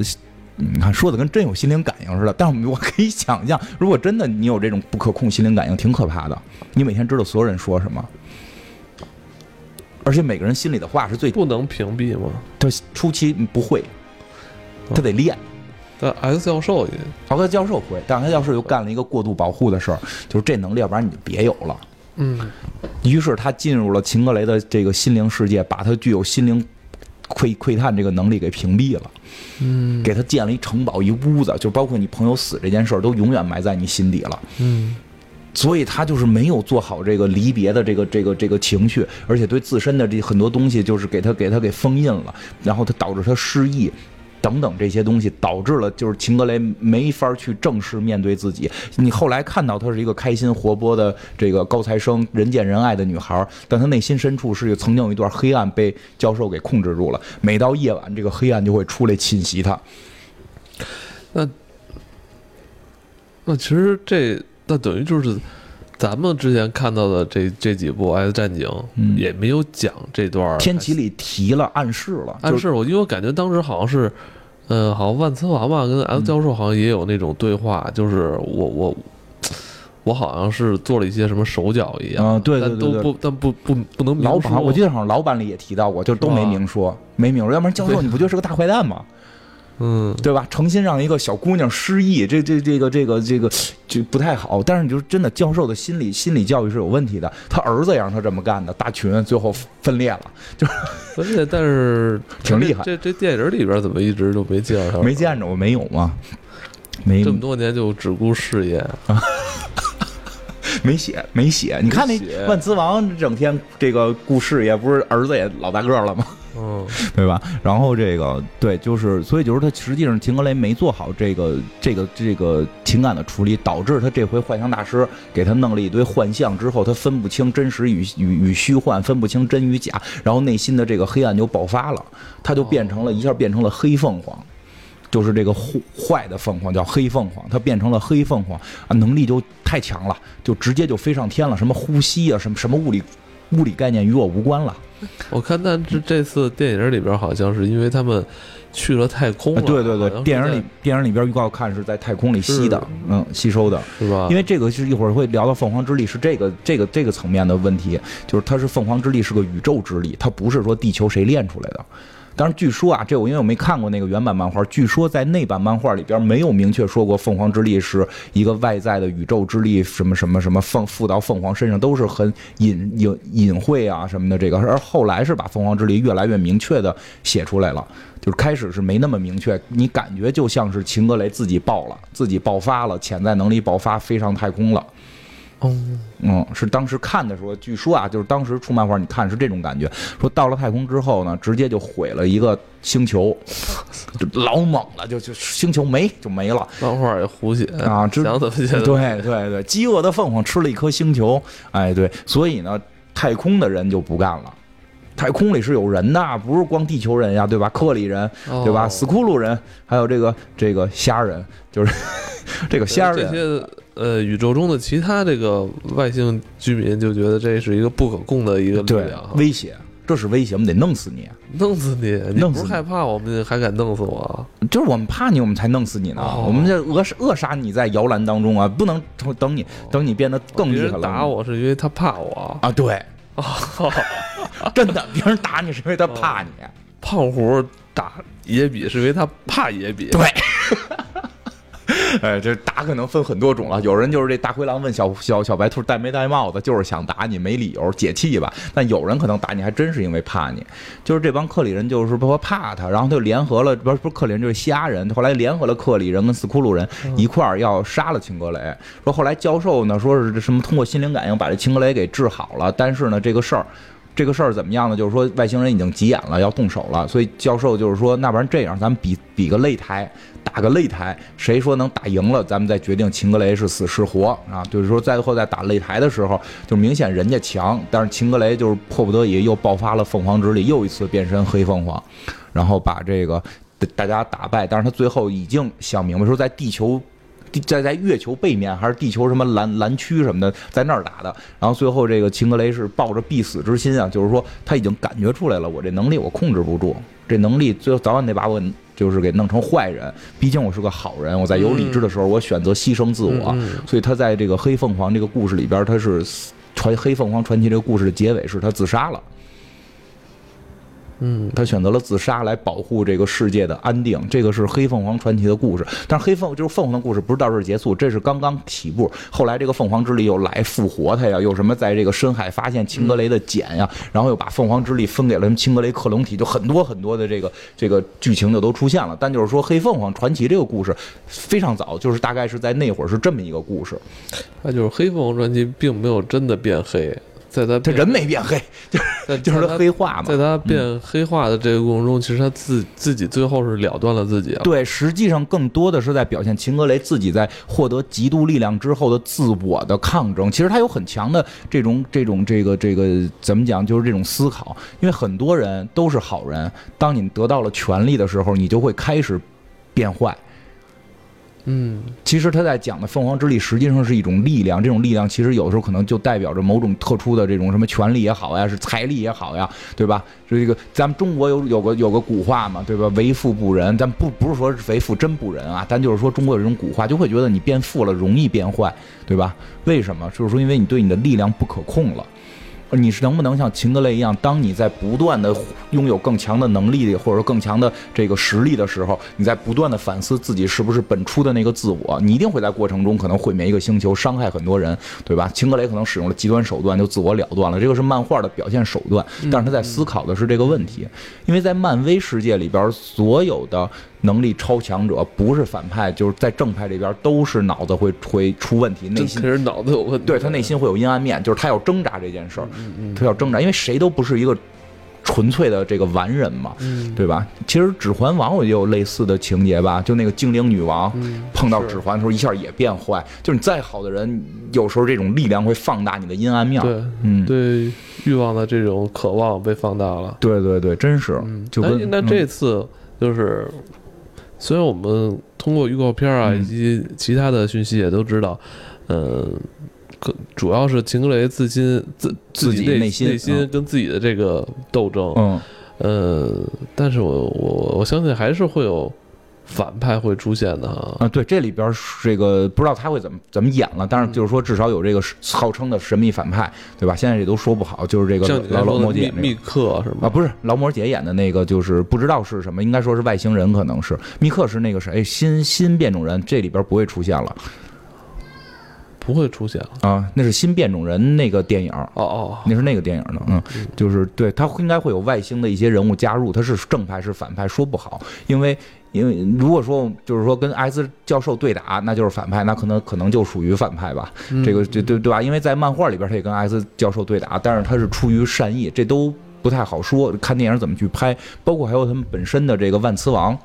你看说的跟真有心灵感应似的。但是我可以想象，如果真的你有这种不可控心灵感应，挺可怕的。你每天知道所有人说什么，而且每个人心里的话是最不能屏蔽吗？他初期不会，他得练。但 X 教授也奥克教授会，但是他教授又干了一个过度保护的事儿，就是这能力，要不然你就别有了。嗯于是他进入了秦格雷的这个心灵世界，把他具有心灵窥窥探这个能力给屏蔽了，嗯给他建了一城堡一屋子，就包括你朋友死这件事儿，都永远埋在你心底了。嗯所以他就是没有做好这个离别的这个这个这个情绪，而且对自身的这很多东西就是给他给他给封印了，然后他导致他失忆。等等这些东西导致了，就是秦格雷没法去正式面对自己。你后来看到她是一个开心活泼的这个高材生、人见人爱的女孩，但她内心深处是曾经有一段黑暗被教授给控制住了。每到夜晚，这个黑暗就会出来侵袭她。那其实这那等于就是咱们之前看到的这这几部《X 战警》嗯。也没有讲这段儿天启里提了暗示了，暗示我，因为我感觉当时好像是，呃，好像万磁王吧跟 X 教授好像也有那种对话，就是我我我好像是做了一些什么手脚一样，嗯对对但都不但不不不能明老板，说我记得好像老板里也提到过，就都没明说，没明说，要不然教授你不就是个大坏蛋吗？嗯对吧？诚心让一个小姑娘失忆，这这这个这个这个这不太好。但是你就是真的，教授的心理心理教育是有问题的。他儿子也让他这么干的，大群最后分裂了，就而且但是 挺厉害这这这电影里边怎么一直都没介绍他？没见着我没有吗？没这么多年就只顾事业啊，没写，没写。你看那万磁王整天这个顾事业，不是儿子也老大个了吗？嗯，对吧？然后这个对，就是所以就是他实际上秦格雷没做好这个这个这个情感的处理，导致他这回幻象大师给他弄了一堆幻象之后，他分不清真实与与与虚幻，分不清真与假，然后内心的这个黑暗就爆发了，他就变成了一下变成了黑凤凰。就是这个坏的凤凰叫黑凤凰，它变成了黑凤凰啊，能力就太强了，就直接就飞上天了。什么呼吸啊，什么什么物理物理概念与我无关了。我看，但这这次电影里边好像是因为他们去了太空了。对对对，电影里电影里边预告看是在太空里吸的，嗯，吸收的是吧？因为这个是一会儿会聊到凤凰之力，是这个这个这个层面的问题，就是它是凤凰之力是个宇宙之力，它不是说地球谁练出来的。但是据说啊，这我因为我没看过那个原版漫画，据说在那版漫画里边没有明确说过凤凰之力是一个外在的宇宙之力，什么什么什么凤附到凤凰身上都是很隐隐隐晦啊什么的。这个而后来是把凤凰之力越来越明确的写出来了，就是开始是没那么明确，你感觉就像是秦格雷自己爆了，自己爆发了，潜在能力爆发飞上太空了。哦，嗯，是当时看的时候，据说啊，就是当时出漫画，你看是这种感觉，说到了太空之后呢，直接就毁了一个星球，就老猛了，就就星球没就没了。漫画也胡写啊，想怎么写？对对对，饥饿的凤凰吃了一颗星球，哎对，所以呢，太空的人就不干了，太空里是有人的，不是光地球人呀，对吧？克里人，对吧？斯库鲁人，还有这个这个虾人，就是 这个虾人。这些。呃，宇宙中的其他这个外星居民就觉得这是一个不可控的一个力量，威胁，这是威胁，我们得弄死你，弄死你，你不是害怕我们还敢弄死我？就是我们怕你，我们才弄死你呢。我们这扼扼杀你在摇篮当中啊，不能等你等你变得更厉害了。打我是因为他怕我啊，对，真的，别人打你是因为他怕你。胖虎打野比是因为他怕野比，对。哎，这打可能分很多种了。有人就是这大灰狼问小小小白兔戴没戴帽子，就是想打你，没理由解气吧。但有人可能打你还真是因为怕你，就是这帮克里人就是说怕他，然后他就联合了，不是不是克里人就是虾人，后来联合了克里人跟斯库鲁人一块儿要杀了青格雷。说后来教授呢说是什么通过心灵感应把这青格雷给治好了，但是呢这个事儿。这个事儿怎么样呢？就是说外星人已经急眼了，要动手了。所以教授就是说，那不然这样，咱们比比个擂台，打个擂台，谁说能打赢了，咱们再决定秦格雷是死是活啊。就是说，最后在打擂台的时候，就明显人家强，但是秦格雷就是迫不得已又爆发了凤凰之力，又一次变身黑凤凰，然后把这个大家打败。但是他最后已经想明白，说在地球。在在月球背面还是地球什么蓝蓝区什么的，在那儿打的。然后最后这个秦格雷是抱着必死之心啊，就是说他已经感觉出来了，我这能力我控制不住，这能力最后早晚得把我就是给弄成坏人。毕竟我是个好人，我在有理智的时候，我选择牺牲自我。所以他在这个黑凤凰这个故事里边，他是传黑凤凰传奇这个故事的结尾是他自杀了。嗯，他选择了自杀来保护这个世界的安定，这个是黑凤凰传奇的故事。但是黑凤就是凤凰的故事，不是到这儿结束，这是刚刚起步。后来这个凤凰之力又来复活他呀，又什么在这个深海发现青格雷的茧呀，然后又把凤凰之力分给了什么青格雷克隆体，就很多很多的这个这个剧情就都出现了。但就是说黑凤凰传奇这个故事非常早，就是大概是在那会儿是这么一个故事。那就是黑凤凰传奇并没有真的变黑。在他这人没变黑，就是就是他黑化嘛。在他变黑化的这个过程中，其实他自自己最后是了断了自己。对，实际上更多的是在表现秦格雷自己在获得极度力量之后的自我的抗争。其实他有很强的这种这种这个这个怎么讲，就是这种思考。因为很多人都是好人，当你得到了权力的时候，你就会开始变坏。嗯，其实他在讲的凤凰之力实际上是一种力量，这种力量其实有的时候可能就代表着某种特殊的这种什么权力也好呀，是财力也好呀，对吧？这个咱们中国有有个有个古话嘛，对吧？为富不仁，咱不不是说为富真不仁啊，咱就是说中国有这种古话，就会觉得你变富了容易变坏，对吧？为什么？就是说因为你对你的力量不可控了。你是能不能像秦格雷一样，当你在不断的拥有更强的能力或者说更强的这个实力的时候，你在不断的反思自己是不是本初的那个自我？你一定会在过程中可能毁灭一个星球，伤害很多人，对吧？秦格雷可能使用了极端手段就自我了断了，这个是漫画的表现手段，但是他在思考的是这个问题，因为在漫威世界里边，所有的能力超强者，不是反派，就是在正派这边都是脑子会会出问题，内心这可是脑子有问题。对他内心会有阴暗面，就是他要挣扎这件事儿，他要挣扎，因为谁都不是一个纯粹的这个完人嘛，嗯，对吧？其实《指环王》我也有类似的情节吧，就那个精灵女王嗯碰到指环的时候，一下也变坏。就是你再好的人，有时候这种力量会放大你的阴暗面。对嗯，对欲望的这种渴望被放大了。对对对，真是嗯，就跟哎那嗯这次就是，虽然我们通过预告片啊嗯。以及其他的讯息也都知道，嗯，可主要是秦格雷自心自自己己内内心内心嗯。跟自己的这个斗争，嗯。呃，但是我我我相信还是会有反派会出现的哈。啊，对，这里边是这个不知道他会怎么怎么演了，但是就是说至少有这个号称的神秘反派，对吧？现在也都说不好，就是这个劳模姐密密克是啊，不是劳模姐演的那个，就是不知道是什么，应该说是外星人，可能是。密克是那个谁新新变种人，这里边不会出现了。不会出现了。啊，那是新变种人那个电影，哦哦，那是那个电影的，嗯，就是对他应该会有外星的一些人物加入，他是正派是反派说不好，因为因为如果说就是说跟艾斯教授对打，那就是反派，那可能可能就属于反派吧，嗯这个这对对吧？因为在漫画里边他也跟艾斯教授对打，但是他是出于善意，这都不太好说，看电影怎么去拍，包括还有他们本身的这个万磁王。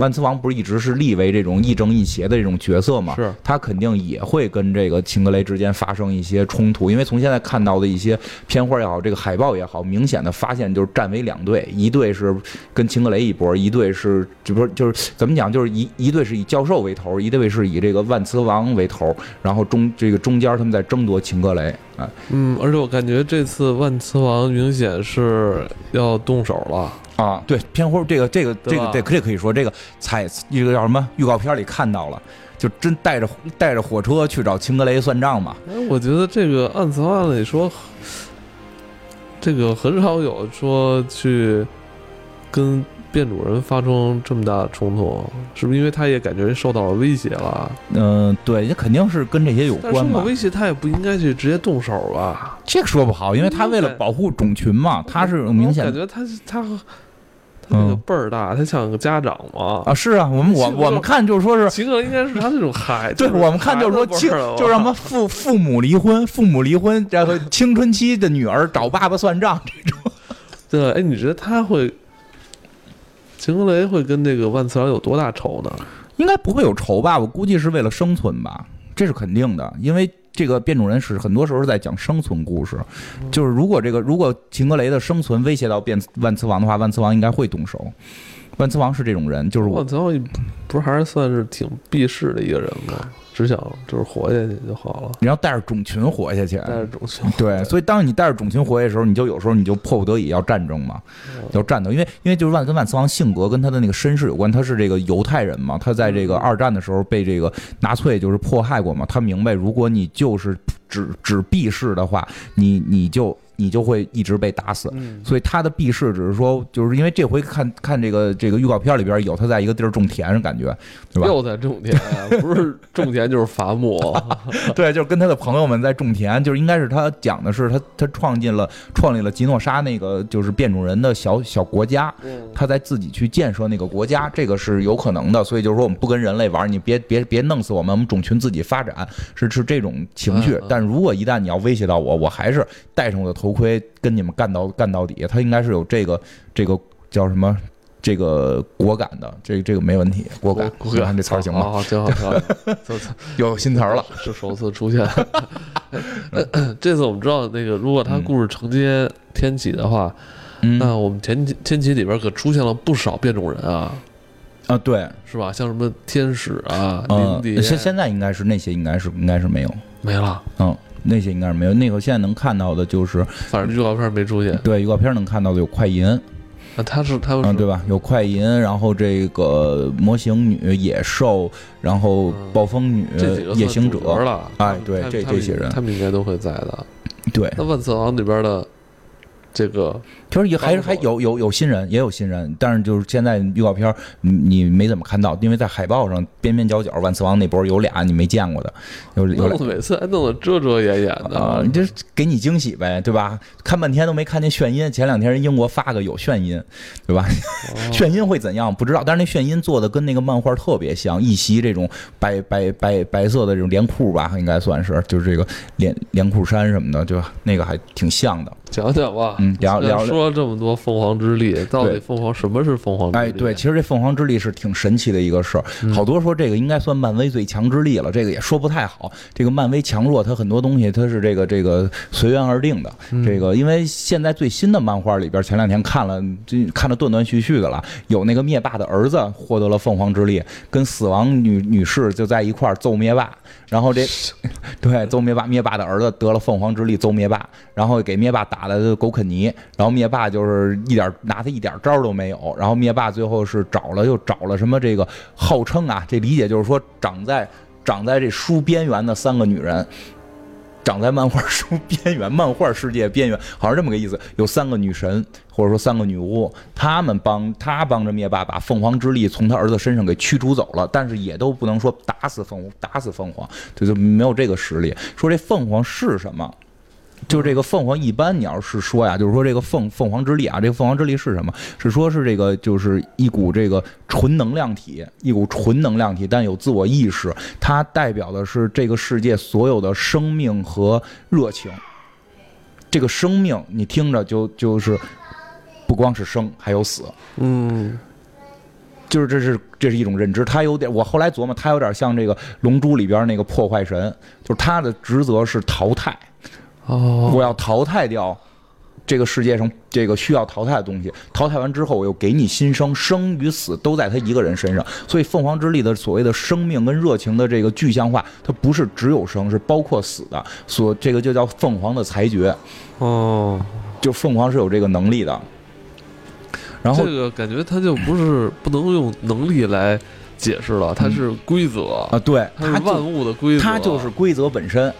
万磁王不是一直是立为这种亦正亦邪的这种角色吗？是他肯定也会跟这个秦格雷之间发生一些冲突，因为从现在看到的一些片花也好，这个海报也好，明显的发现就是站为两队，一队是跟秦格雷一波，一队是就不是就是怎么讲，就是一一队是以教授为头，一队是以这个万磁王为头，然后中这个中间他们在争夺秦格雷啊，嗯，而且我感觉这次万磁王明显是要动手了。啊，对，片花这个这个这个这这可以说这个彩这个叫什么预告片里看到了，就真带着带着火车去找秦格雷算账嘛。哎，我觉得这个按此话里说，这个很少有说去跟变主人发生这么大的冲突，是不是因为他也感觉受到了威胁了？嗯、对，也肯定是跟这些有关受到。威胁，他也不应该去直接动手吧？这个说不好，因为他为了保护种群嘛，他是有明显我感觉他他他那个嗯辈儿大，他像个家长嘛。啊，是啊，我们我我们看就是说是。秦格应该是他那种孩，对，就是我们看就是说就是什么父父母离婚，父母离婚，然后青春期的女儿找爸爸算账，这种 对，哎，你觉得他会，秦格雷会跟那个万磁王有多大仇呢？应该不会有仇吧？我估计是为了生存吧，这是肯定的，因为这个变种人是很多时候是在讲生存故事，就是如果这个如果秦格雷的生存威胁到变万磁王的话，万磁王应该会动手。万磁王是这种人，就是我万磁王不是还是算是挺避世的一个人吗？只想就是活下去就好了，你要带着种群活下去。带着种群。对，所以当你带着种群活下去的时候，你就有时候你就迫不得已要战争嘛，要战斗，因为因为就是万跟万磁王性格跟他的那个身世有关，他是这个犹太人嘛，他在这个二战的时候被这个纳粹就是迫害过嘛，他明白如果你就是只只避世的话，你你就你就会一直被打死。嗯，所以他的避世只是说，就是因为这回看看这个这个预告片里边有他在一个地儿种田，感觉对吧？又在种田，不是种田就是伐木。对，就是跟他的朋友们在种田，就是应该是他讲的是他他创进了创立了吉诺沙那个就是变种人的小小国家，嗯，他在自己去建设那个国家，这个是有可能的。所以就是说我们不跟人类玩，你别别别弄死我们，我们种群自己发展，是是这种情绪嗯嗯。但如果一旦你要威胁到我，我还是戴上我的头盔跟你们干到干到底。他应该是有这个这个叫什么？这个果敢的，这个这个没问题，果敢，我你看这词儿行吗？好好，挺好，挺好。有新词儿了，是首次出现。这次我们知道，那个如果他故事承接天启的话，嗯那我们天启天启里边可出现了不少变种人啊，啊，对，是吧？像什么天使啊、嗯现现在应该是那些应该是应该是没有，没了。嗯，那些应该是没有。那个现在能看到的就是反正预告片没出现。对预告片能看到的有快银，啊他是他嗯，对吧？有快银，然后这个模型女、野兽，然后嗯暴风女夜行者了。哎对这这些人他们应该都会在的。对，那万磁王里边的这个就是也还是还有有有新人，也有新人，但是就是现在预告片你你没怎么看到，因为在海报上边边角角万磁王那波有俩你没见过的，有有每次还弄得遮遮掩掩的啊，你这给你惊喜呗，对吧？看半天都没看见炫音，前两天人英国发个有炫音，对吧？炫音会怎样不知道，但是那炫音做的跟那个漫画特别像，一袭这种白白白白色的这种连裤吧，应该算是就是这个连连裤衫什么的，就那个还挺像的。讲讲吧，嗯，聊聊说了这么多凤凰之力，到底凤凰什么是凤凰之力？哎，对，其实这凤凰之力是挺神奇的一个事儿，好多说这个应该算漫威最强之力了，这个也说不太好。这个漫威强弱，它很多东西它是这个这个随缘而定的。这个因为现在最新的漫画里边，前两天看了，看的断断续续的了，有那个灭霸的儿子获得了凤凰之力，跟死亡女女士就在一块儿揍灭霸，然后这 对揍灭霸，灭霸的儿子得了凤凰之力揍灭霸，然后给灭霸打。打的狗啃泥，然后灭霸就是一点拿他一点招都没有，然后灭霸最后是找了又找了什么这个号称啊，这理解就是说长在长在这书边缘的三个女人，长在漫画书边缘，漫画世界边缘，好像这么个意思。有三个女神或者说三个女巫，她们帮她帮着灭霸把凤凰之力从他儿子身上给驱逐走了，但是也都不能说打死凤打死凤凰，就就没有这个实力。说这凤凰是什么？就这个凤凰，一般你要是说呀，就是说这个凤凤凰之力啊，这个凤凰之力是什么？是说是这个就是一股这个纯能量体，一股纯能量体，但有自我意识，它代表的是这个世界所有的生命和热情。这个生命，你听着就就是不光是生，还有死。嗯，就是这是这是一种认知，它有点我后来琢磨，它有点像这个《龙珠》里边那个破坏神，就是他的职责是淘汰。哦，我要淘汰掉这个世界上这个需要淘汰的东西。淘汰完之后，我又给你新生，生与死都在他一个人身上。所以凤凰之力的所谓的生命跟热情的这个具象化，它不是只有生，是包括死的。所这个就叫凤凰的裁决。哦，就凤凰是有这个能力的。然后这个感觉它就不是不能用能力来解释了，它是规则啊，对，它是万物的规则，它就是规则本身。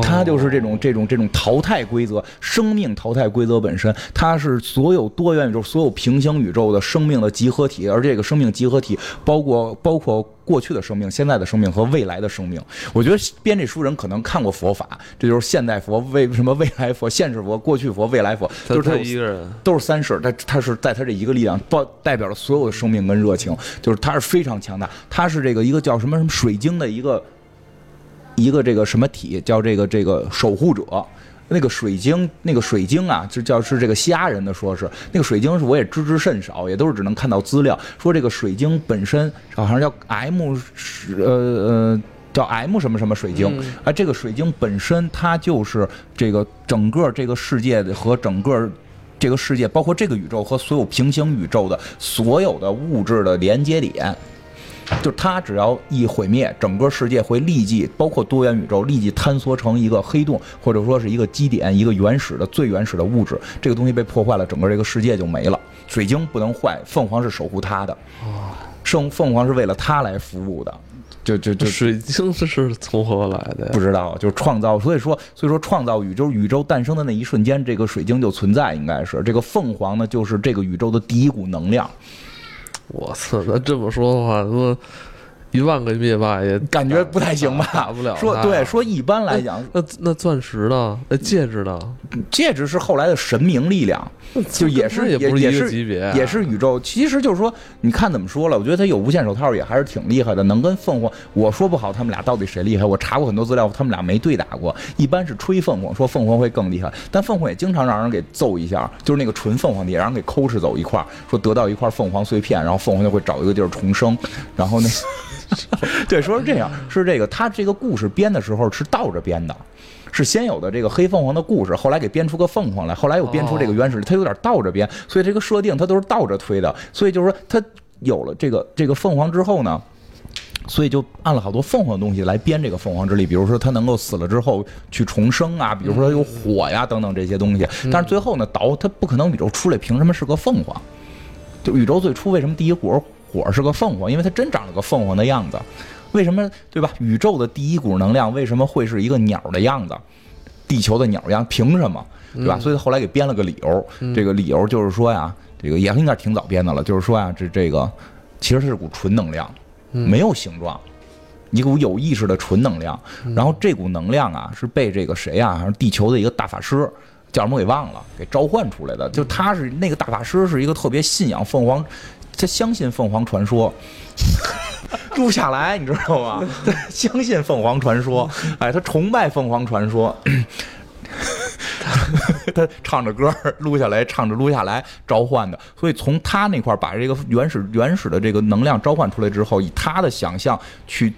它就是这种这种这种淘汰规则，生命淘汰规则本身，它是所有多元宇宙、所有平行宇宙的生命的集合体，而这个生命集合体包括包括过去的生命、现在的生命和未来的生命。我觉得编这书人可能看过佛法，这就是现代佛、为什么未来佛、现世佛、过去佛、未来佛，都是他一个人，都是三世，他他是在他这一个力量，代代表了所有的生命跟热情，就是他是非常强大，他是这个一个叫什么什么水晶的一个。一个这个什么体叫这个这个守护者，那个水晶那个水晶啊，就叫是这个西亚人的说是那个水晶是我也知之甚少，也都是只能看到资料。说这个水晶本身好像叫 M 呃呃叫 M 什么什么水晶。啊，这个水晶本身它就是这个整个这个世界的和整个这个世界包括这个宇宙和所有平行宇宙的所有的物质的连接点。就它只要一毁灭，整个世界会立即，包括多元宇宙，立即坍缩成一个黑洞，或者说是一个基点，一个原始的、最原始的物质。这个东西被破坏了，整个这个世界就没了。水晶不能坏，凤凰是守护它的。圣凤凰是为了它来服务的。就就就水晶这是从何来的？不知道，就是创造。所以说，所以说创造宇宙，宇宙诞生的那一瞬间，这个水晶就存在，应该是这个凤凰呢，就是这个宇宙的第一股能量。我操！那这么说的话，那一万个灭霸也感觉不太行吧？打不了。说对，说一般来讲，那那钻石呢？那戒指呢？戒指是后来的神明力量，就也是也不是也是级别，也是宇宙。其实就是说，你看怎么说了？我觉得他有无限手套也还是挺厉害的，能跟凤凰。我说不好他们俩到底谁厉害？我查过很多资料，他们俩没对打过。一般是吹凤凰，说凤凰会更厉害，但凤凰也经常让人给揍一下，就是那个纯凤凰也让人给抠哧走一块，说得到一块凤凰碎片，然后凤凰就会找一个地儿重生，然后那。对，说是这样，是这个他这个故事编的时候是倒着编的，是先有的这个黑凤凰的故事，后来给编出个凤凰来，后来又编出这个原始，他有点倒着编，所以这个设定他都是倒着推的，所以就是说他有了这个这个凤凰之后呢，所以就按了好多凤凰的东西来编这个凤凰之力，比如说他能够死了之后去重生啊，比如说有火呀等等这些东西，但是最后呢，导他不可能宇宙出来凭什么是个凤凰？就宇宙最初为什么第一股？火是个凤凰，因为它真长了个凤凰的样子。为什么对吧？宇宙的第一股能量为什么会是一个鸟的样子？地球的鸟样，凭什么？对吧？所以后来给编了个理由，这个理由就是说呀，这个也应该挺早编的了，就是说呀，这这个其实是股纯能量，没有形状，一股有意识的纯能量。然后这股能量啊，是被这个谁啊，地球的一个大法师叫什么给忘了，给召唤出来的。就他是那个大法师，是一个特别信仰凤凰，他相信凤凰传说。录下来，你知道吗？相信凤凰传说，哎，他崇拜凤凰传说。他唱着歌录下来，唱着录下来召唤的，所以从他那块把这个原始原始的这个能量召唤出来之后，以他的想象去。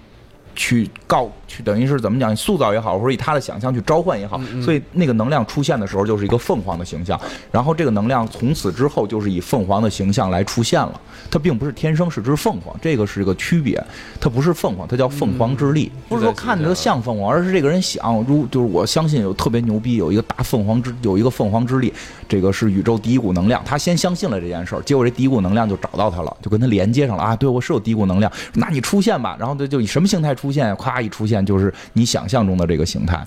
去告去，等于是怎么讲？塑造也好，或者以他的想象去召唤也好，所以那个能量出现的时候，就是一个凤凰的形象。然后这个能量从此之后就是以凤凰的形象来出现了。它并不是天生是只凤凰，这个是一个区别。它不是凤凰，它叫凤凰之力，不是说看着像凤凰，而是这个人想，如就是我相信有特别牛逼，有一个大凤凰之，有一个凤凰之力，这个是宇宙第一股能量。他先相信了这件事儿，结果这第一股能量就找到他了，就跟他连接上了啊！对我是有第一股能量，那你出现吧。然后他就以什么形态出？出现，咵一出现就是你想象中的这个形态，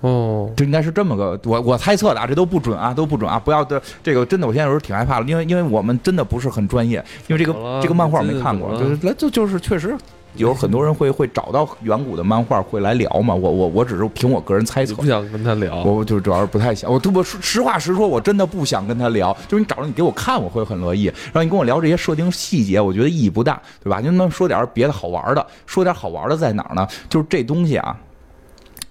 哦，这应该是这么个，我我猜测的啊，这都不准啊，都不准啊，不要的这个真的，我现在有时候挺害怕的，因为因为我们真的不是很专业，因为这个这个漫画没看过，就是来就就是确实有很多人会会找到远古的漫画会来聊嘛，我我我只是凭我个人猜测，不想跟他聊，我就主要是不太想，我我实话实说，我真的不想跟他聊，就是你找着你给我看，我会很乐意，然后你跟我聊这些设定细节，我觉得意义不大，对吧？您能说点别的好玩的，说点好玩的在哪儿呢？就是这东西啊。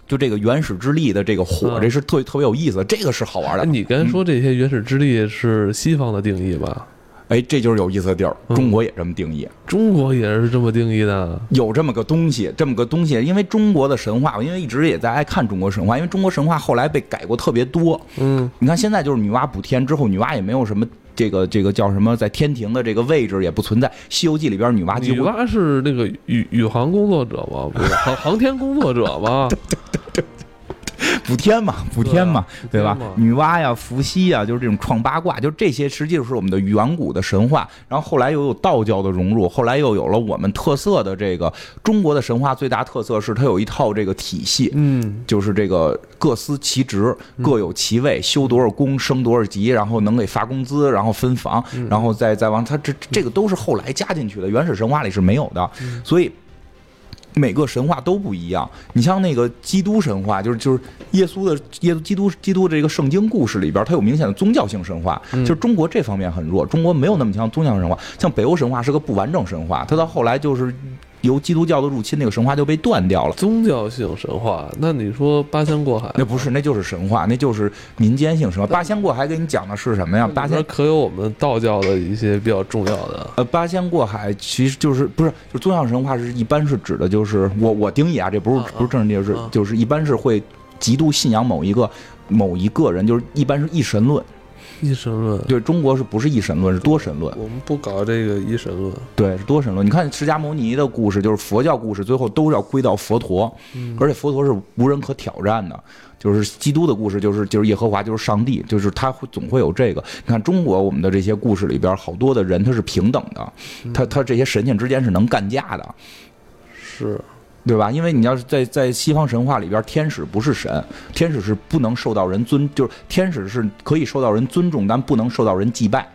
就这个原始之力的这个火，这是特特别有意思，这个是好玩的。你刚才说这些原始之力是西方的定义吧？哎，这就是有意思的地儿。中国也这么定义，中国也是这么定义的。有这么个东西，这么个东西，因为中国的神话，我因为一直也在爱看中国神话，因为中国神话后来被改过特别多。嗯，你看现在就是女娲补天之后，女娲也没有什么这个这个叫什么，在天庭的这个位置也不存在。《西游记》里边女娲女娲是那个宇宇航工作者吗？不是航航天工作者吗？补天嘛，补天嘛，对吧？女娲呀，伏羲呀，就是这种创八卦，就这些，实际是我们的远古的神话。然后后来又有道教的融入，后来又有了我们特色的这个中国的神话。最大特色是它有一套这个体系，嗯，就是这个各司其职，各有其位，修多少功，升多少级，然后能给发工资，然后分房，然后再再往它这这个都是后来加进去的，原始神话里是没有的，所以。每个神话都不一样，你像那个基督神话，就是就是耶稣的耶稣基督基督这个圣经故事里边，它有明显的宗教性神话，就是中国这方面很弱，中国没有那么强宗教神话，像北欧神话是个不完整神话，它到后来就是。由基督教的入侵，那个神话就被断掉了。宗教性神话，那你说八仙过海？那不是，那就是神话，那就是民间性神话。八仙过海给你讲的是什么呀？八仙可有我们道教的一些比较重要的。呃，八仙过海其实就是不是，就宗教神话是一般是指的就是我我定义啊，这不是不是正式就是就是一般是会极度信仰某一个某一个人，就是一般是一神论。一神论对中国是不是一神论是多神论？我们不搞这个一神论，对是多神论。你看释迦牟尼的故事，就是佛教故事，最后都要归到佛陀，而且佛陀是无人可挑战的。就是基督的故事，就是就是耶和华，就是上帝，就是他会总会有这个。你看中国我们的这些故事里边，好多的人他是平等的，他他这些神仙之间是能干架的，是。对吧？因为你要是在在西方神话里边，天使不是神，天使是不能受到人尊，就是天使是可以受到人尊重，但不能受到人祭拜。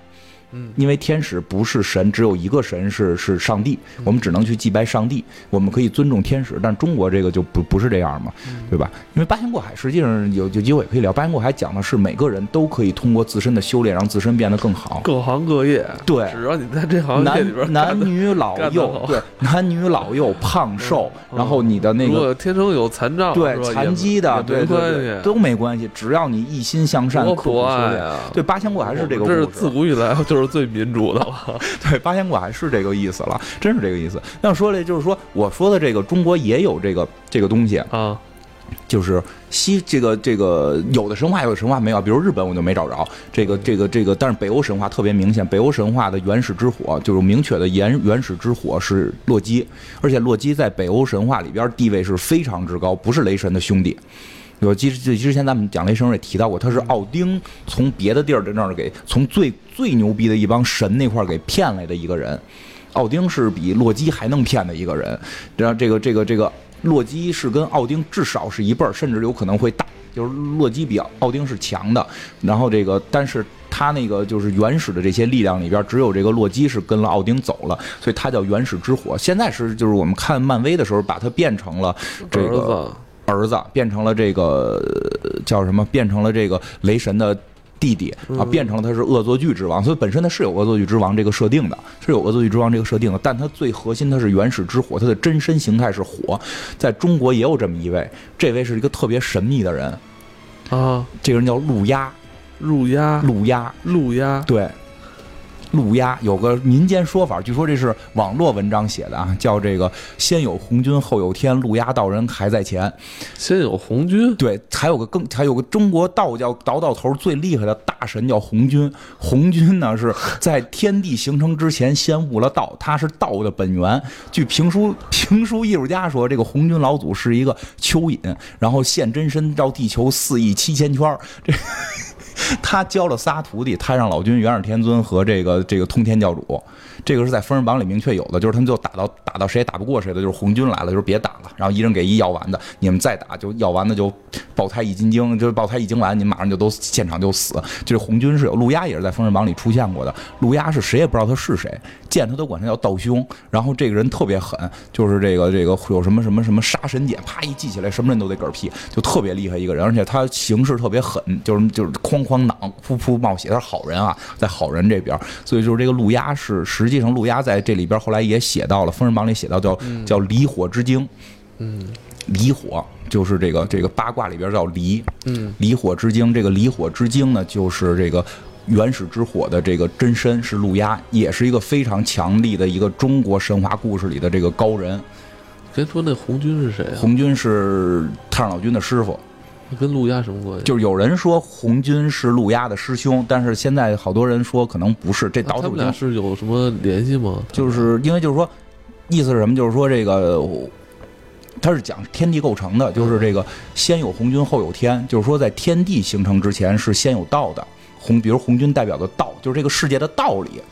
嗯，因为天使不是神，只有一个神是是上帝，我们只能去祭拜上帝。我们可以尊重天使，但中国这个就不不是这样嘛，对吧？因为八仙过海实际上有有机会可以聊。八仙过海讲的是每个人都可以通过自身的修炼，让自身变得更好。各行各业，对，只要你在这行业里边，男女老幼，对，男女老幼，胖瘦，然后你的那个天生有残障，对，残疾的，对对，都没关系，只要你一心向善，刻苦修炼。对，八仙过海是这个，这是自古以来就是。是最民主的了，对，八仙过海是这个意思了，真是这个意思。要说的，就是说，我说的这个中国也有这个这个东西啊，就是西这个这个有的神话有的神话没有，比如日本我就没找着这个这个这个，但是北欧神话特别明显，北欧神话的原始之火就是明确的原原始之火是洛基，而且洛基在北欧神话里边地位是非常之高，不是雷神的兄弟。有之之前咱们讲雷声也提到过，他是奥丁从别的地儿在那儿给从最最牛逼的一帮神那块儿给骗来的一个人。奥丁是比洛基还能骗的一个人。然后这个这个这个洛基是跟奥丁至少是一辈儿，甚至有可能会大，就是洛基比奥丁是强的。然后这个，但是他那个就是原始的这些力量里边，只有这个洛基是跟了奥丁走了，所以他叫原始之火。现在是就是我们看漫威的时候，把它变成了这个儿子，变成了这个叫什么？变成了这个雷神的。弟弟啊，变成了他是恶作剧之王，所以本身他是有恶作剧之王这个设定的，是有恶作剧之王这个设定的，但他最核心他是原始之火，他的真身形态是火，在中国也有这么一位，这位是一个特别神秘的人。啊，这个人叫陆鸦，陆鸦，陆鸦，陆鸦，对。陆压有个民间说法，据说这是网络文章写的啊，叫这个“先有红军后有天，路压道人还在前”。先有红军，对，还有个更还有个中国道教倒到头最厉害的大神叫红军。红军呢是在天地形成之前先悟了道，他是道的本源。据评书评书艺术家说，这个红军老祖是一个蚯蚓，然后现真身绕地球四亿七千圈这。他教了仨徒弟，太上老君、元始天尊和这个这个通天教主。这个是在封神榜里明确有的，就是他们就打到打到谁也打不过谁的，就是红军来了，就是别打了，然后一人给一药丸子，你们再打就药丸子就爆胎一金精，就是爆胎一精丸，你们马上就都现场就死。就是红军是有陆压也是在封神榜里出现过的，陆压是谁也不知道他是谁，见他都管他叫道兄。然后这个人特别狠，就是这个这个有什么什么什么杀神锏，啪一记起来，什么人都得嗝屁，就特别厉害一个人，而且他行事特别狠，就是就是哐哐囊，噗噗冒血，他是好人啊，在好人这边，所以就是这个陆压是实际上陆压在这里边后来也写到了《封神榜》里写到叫叫离火之精，嗯，离火就是这个这个八卦里边叫离，嗯，离火之精，这个离火之精呢，就是这个原始之火的这个真身是陆压，也是一个非常强力的一个中国神话故事里的这个高人。先说那红军是谁啊？红军是太上老君的师傅。跟陆压什么关系？就是有人说红军是陆压的师兄，但是现在好多人说可能不是。这导他们俩是有什么联系吗？就是因为就是说，意思是什么？就是说这个他是讲天地构成的，就是这个先有红军后有天，就是说在天地形成之前是先有道的。红，比如红军代表的道，就是这个世界的道理。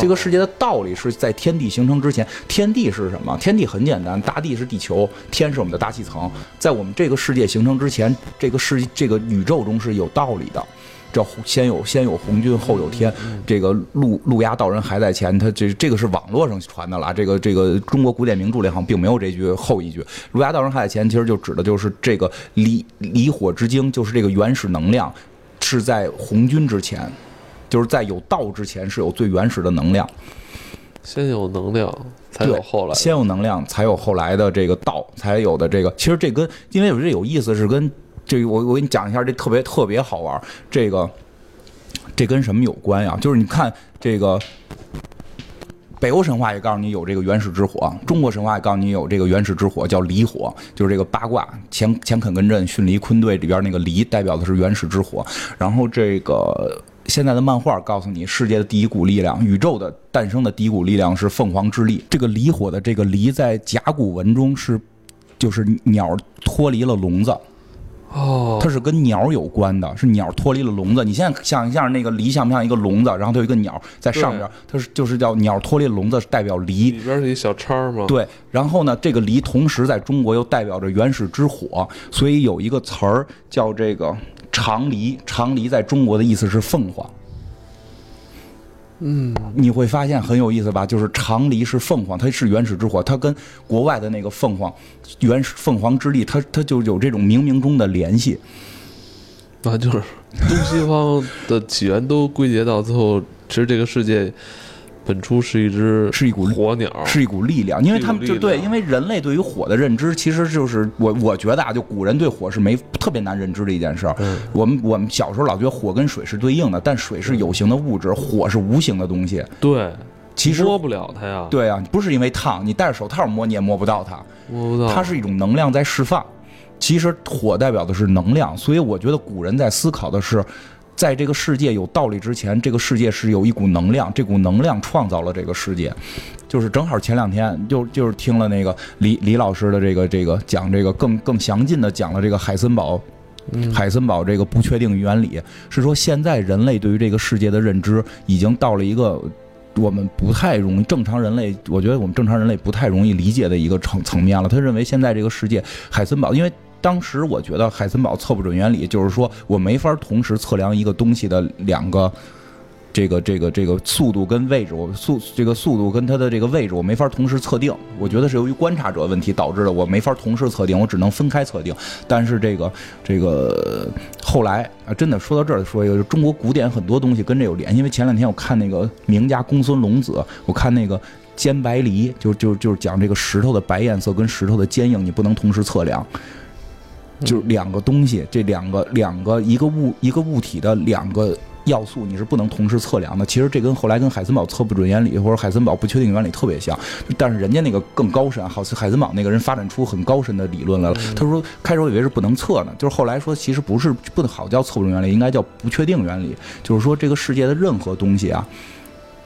这个世界的道理是在天地形成之前，天地是什么？天地很简单，大地是地球，天是我们的大气层。在我们这个世界形成之前，这个世这个宇宙中是有道理的，叫先有先有红军后有天。这个路路压道人还在前，他这这个是网络上传的了。这个这个中国古典名著里好像并没有这句后一句。路压道人还在前，其实就指的就是这个离离火之精，就是这个原始能量是在红军之前。就是在有道之前是有最原始的能量，先有能量才有后来，先有能量才有后来的这个道，才有的这个。其实这跟因为有这有意思，是跟这我我给你讲一下，这特别特别好玩。这个这跟什么有关呀？就是你看这个北欧神话也告诉你有这个原始之火，中国神话也告诉你有这个原始之火，叫离火，就是这个八卦乾乾肯艮震巽离坤兑里边那个离，代表的是原始之火。然后这个。现在的漫画告诉你，世界的第一股力量，宇宙的诞生的第一股力量是凤凰之力。这个离火的这个离，在甲骨文中是，就是鸟脱离了笼子，哦，它是跟鸟有关的，是鸟脱离了笼子。你现在想一下，那个离像不像一个笼子？然后它有一个鸟在上边，它是就是叫鸟脱离笼子，代表离。里边是一小叉吗？对。然后呢，这个离同时在中国又代表着原始之火，所以有一个词儿叫这个。长离，长离在中国的意思是凤凰。嗯，你会发现很有意思吧？就是长离是凤凰，它是原始之火，它跟国外的那个凤凰，原始凤凰之力，它它就有这种冥冥中的联系。那，就是东西方的起源都归结到最后，其实这个世界。本初是一只是一股火鸟，是一股力量，因为他们就对，因为人类对于火的认知，其实就是我我觉得啊，就古人对火是没特别难认知的一件事儿。我们我们小时候老觉得火跟水是对应的，但水是有形的物质，火是无形的东西。对，其实摸不了它呀。对啊，不是因为烫，你戴着手套摸你也摸不到它，摸不到。它是一种能量在释放。其实火代表的是能量，所以我觉得古人在思考的是。在这个世界有道理之前，这个世界是有一股能量，这股能量创造了这个世界。就是正好前两天就就是听了那个李李老师的这个这个讲这个更更详尽的讲了这个海森堡，海森堡这个不确定原理，是说现在人类对于这个世界的认知已经到了一个我们不太容易正常人类，我觉得我们正常人类不太容易理解的一个层层面了。他认为现在这个世界，海森堡，因为当时我觉得海森堡测不准原理就是说我没法同时测量一个东西的两个。这个这个这个速度跟位置，我速这个速度跟它的这个位置，我没法同时测定。我觉得是由于观察者问题导致的，我没法同时测定，我只能分开测定。但是这个这个后来啊，真的说到这儿说一个，中国古典很多东西跟这有联系。因为前两天我看那个名家公孙龙子，我看那个尖白梨，就就就是讲这个石头的白颜色跟石头的坚硬，你不能同时测量，就是两个东西，这两个两个一个物一个物体的两个。要素你是不能同时测量的。其实这跟后来跟海森堡测不准原理或者海森堡不确定原理特别像，但是人家那个更高深。好似海森堡那个人发展出很高深的理论来了。他说开始我以为是不能测呢，就是后来说其实不是不好叫测不准原理，应该叫不确定原理。就是说这个世界的任何东西啊，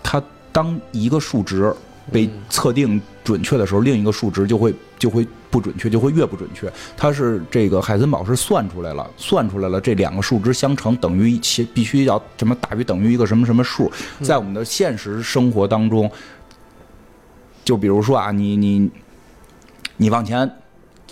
它当一个数值。被测定准确的时候，另一个数值就会就会不准确，就会越不准确。它是这个海森堡是算出来了，算出来了这两个数值相乘等于其必须要什么大于等于一个什么什么数。在我们的现实生活当中，就比如说啊，你你你往前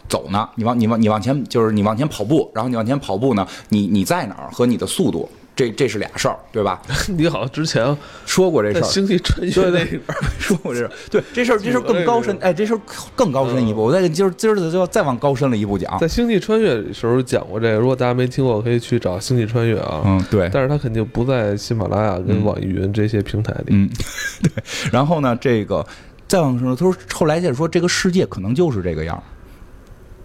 走呢，你往你往你往前就是你往前跑步，然后你往前跑步呢，你你在哪儿和你的速度。这这是俩事儿，对吧？你好像之前说过这事儿，星际穿越那里 边说过这事儿。对，这事儿这事儿更高深，哎，这事儿更高深一步。我再今儿今儿就要再往高深了一步讲。在星际穿越时候讲过这个，如果大家没听过，可以去找星际穿越啊。嗯，对。但是它肯定不在喜马拉雅跟网易云这些平台里。嗯，对。然后呢，这个再往上，他说后来再说，这个世界可能就是这个样。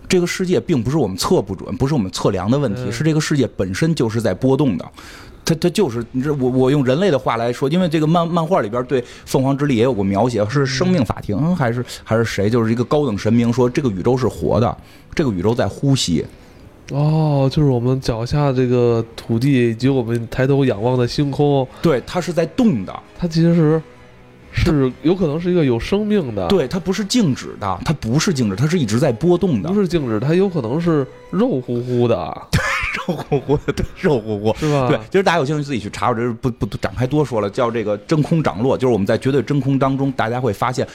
这个世界并不是我们测不准，不是我们测量的问题，是这个世界本身就是在波动的。它它就是你这我我用人类的话来说，因为这个漫漫画里边对凤凰之力也有过描写，是生命法庭还是还是谁？就是一个高等神明说这个宇宙是活的，这个宇宙在呼吸。哦，就是我们脚下这个土地以及我们抬头仰望的星空，对，它是在动的，它其实。是有可能是一个有生命的，对，它不是静止的，它不是静止，它是一直在波动的，不是静止，它有可能是肉乎乎的，肉乎乎的，对，肉乎乎，是吧？对，其实大家有兴趣自己去查，我这是不不展开多说了，叫这个真空涨落，就是我们在绝对真空当中，大家会发现。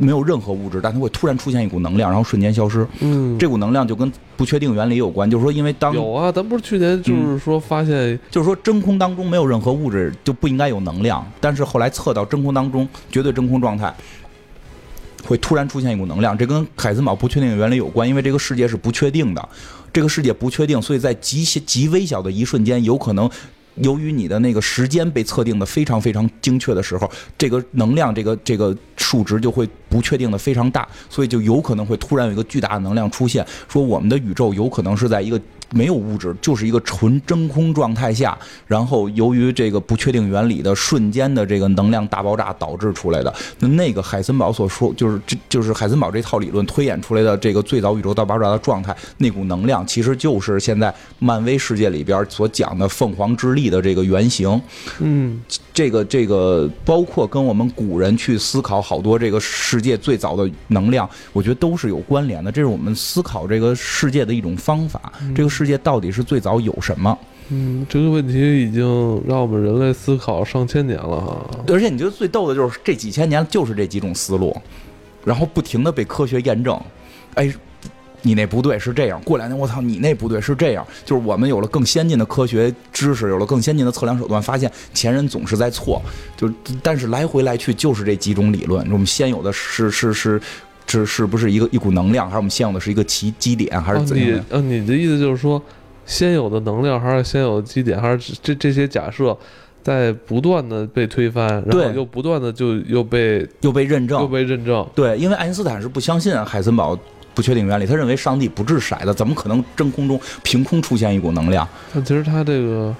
没有任何物质，但它会突然出现一股能量，然后瞬间消失。嗯，这股能量就跟不确定原理有关，就是说，因为当有啊，咱不是去年就是说发现，就是说真空当中没有任何物质就不应该有能量，但是后来测到真空当中绝对真空状态会突然出现一股能量，这跟海森堡不确定原理有关，因为这个世界是不确定的，这个世界不确定，所以在极极微小的一瞬间有可能。由于你的那个时间被测定的非常非常精确的时候，这个能量这个这个数值就会不确定的非常大，所以就有可能会突然有一个巨大的能量出现，说我们的宇宙有可能是在一个。没有物质，就是一个纯真空状态下，然后由于这个不确定原理的瞬间的这个能量大爆炸导致出来的。那那个海森堡所说，就是这就是海森堡这套理论推演出来的这个最早宇宙大爆炸的状态，那股能量其实就是现在漫威世界里边所讲的凤凰之力的这个原型。嗯，这个这个包括跟我们古人去思考好多这个世界最早的能量，我觉得都是有关联的。这是我们思考这个世界的一种方法。这个世界到底是最早有什么？嗯，这个问题已经让我们人类思考上千年了哈。而且你觉得最逗的就是这几千年就是这几种思路，然后不停的被科学验证。哎，你那不对，是这样。过两年我操，你那不对，是这样。就是我们有了更先进的科学知识，有了更先进的测量手段，发现前人总是在错。就但是来回来去就是这几种理论。我们先有的是是是。是是不是一个一股能量，还是我们现有的是一个奇基点，还是怎样？呃，你的意思就是说，先有的能量，还是先有的基点，还是这这些假设在不断的被推翻，然后又不断的就又被又被认证，又被认证。对，因为爱因斯坦是不相信海森堡不确定原理，他认为上帝不掷骰子，怎么可能真空中凭空出现一股能量？但其实他这个。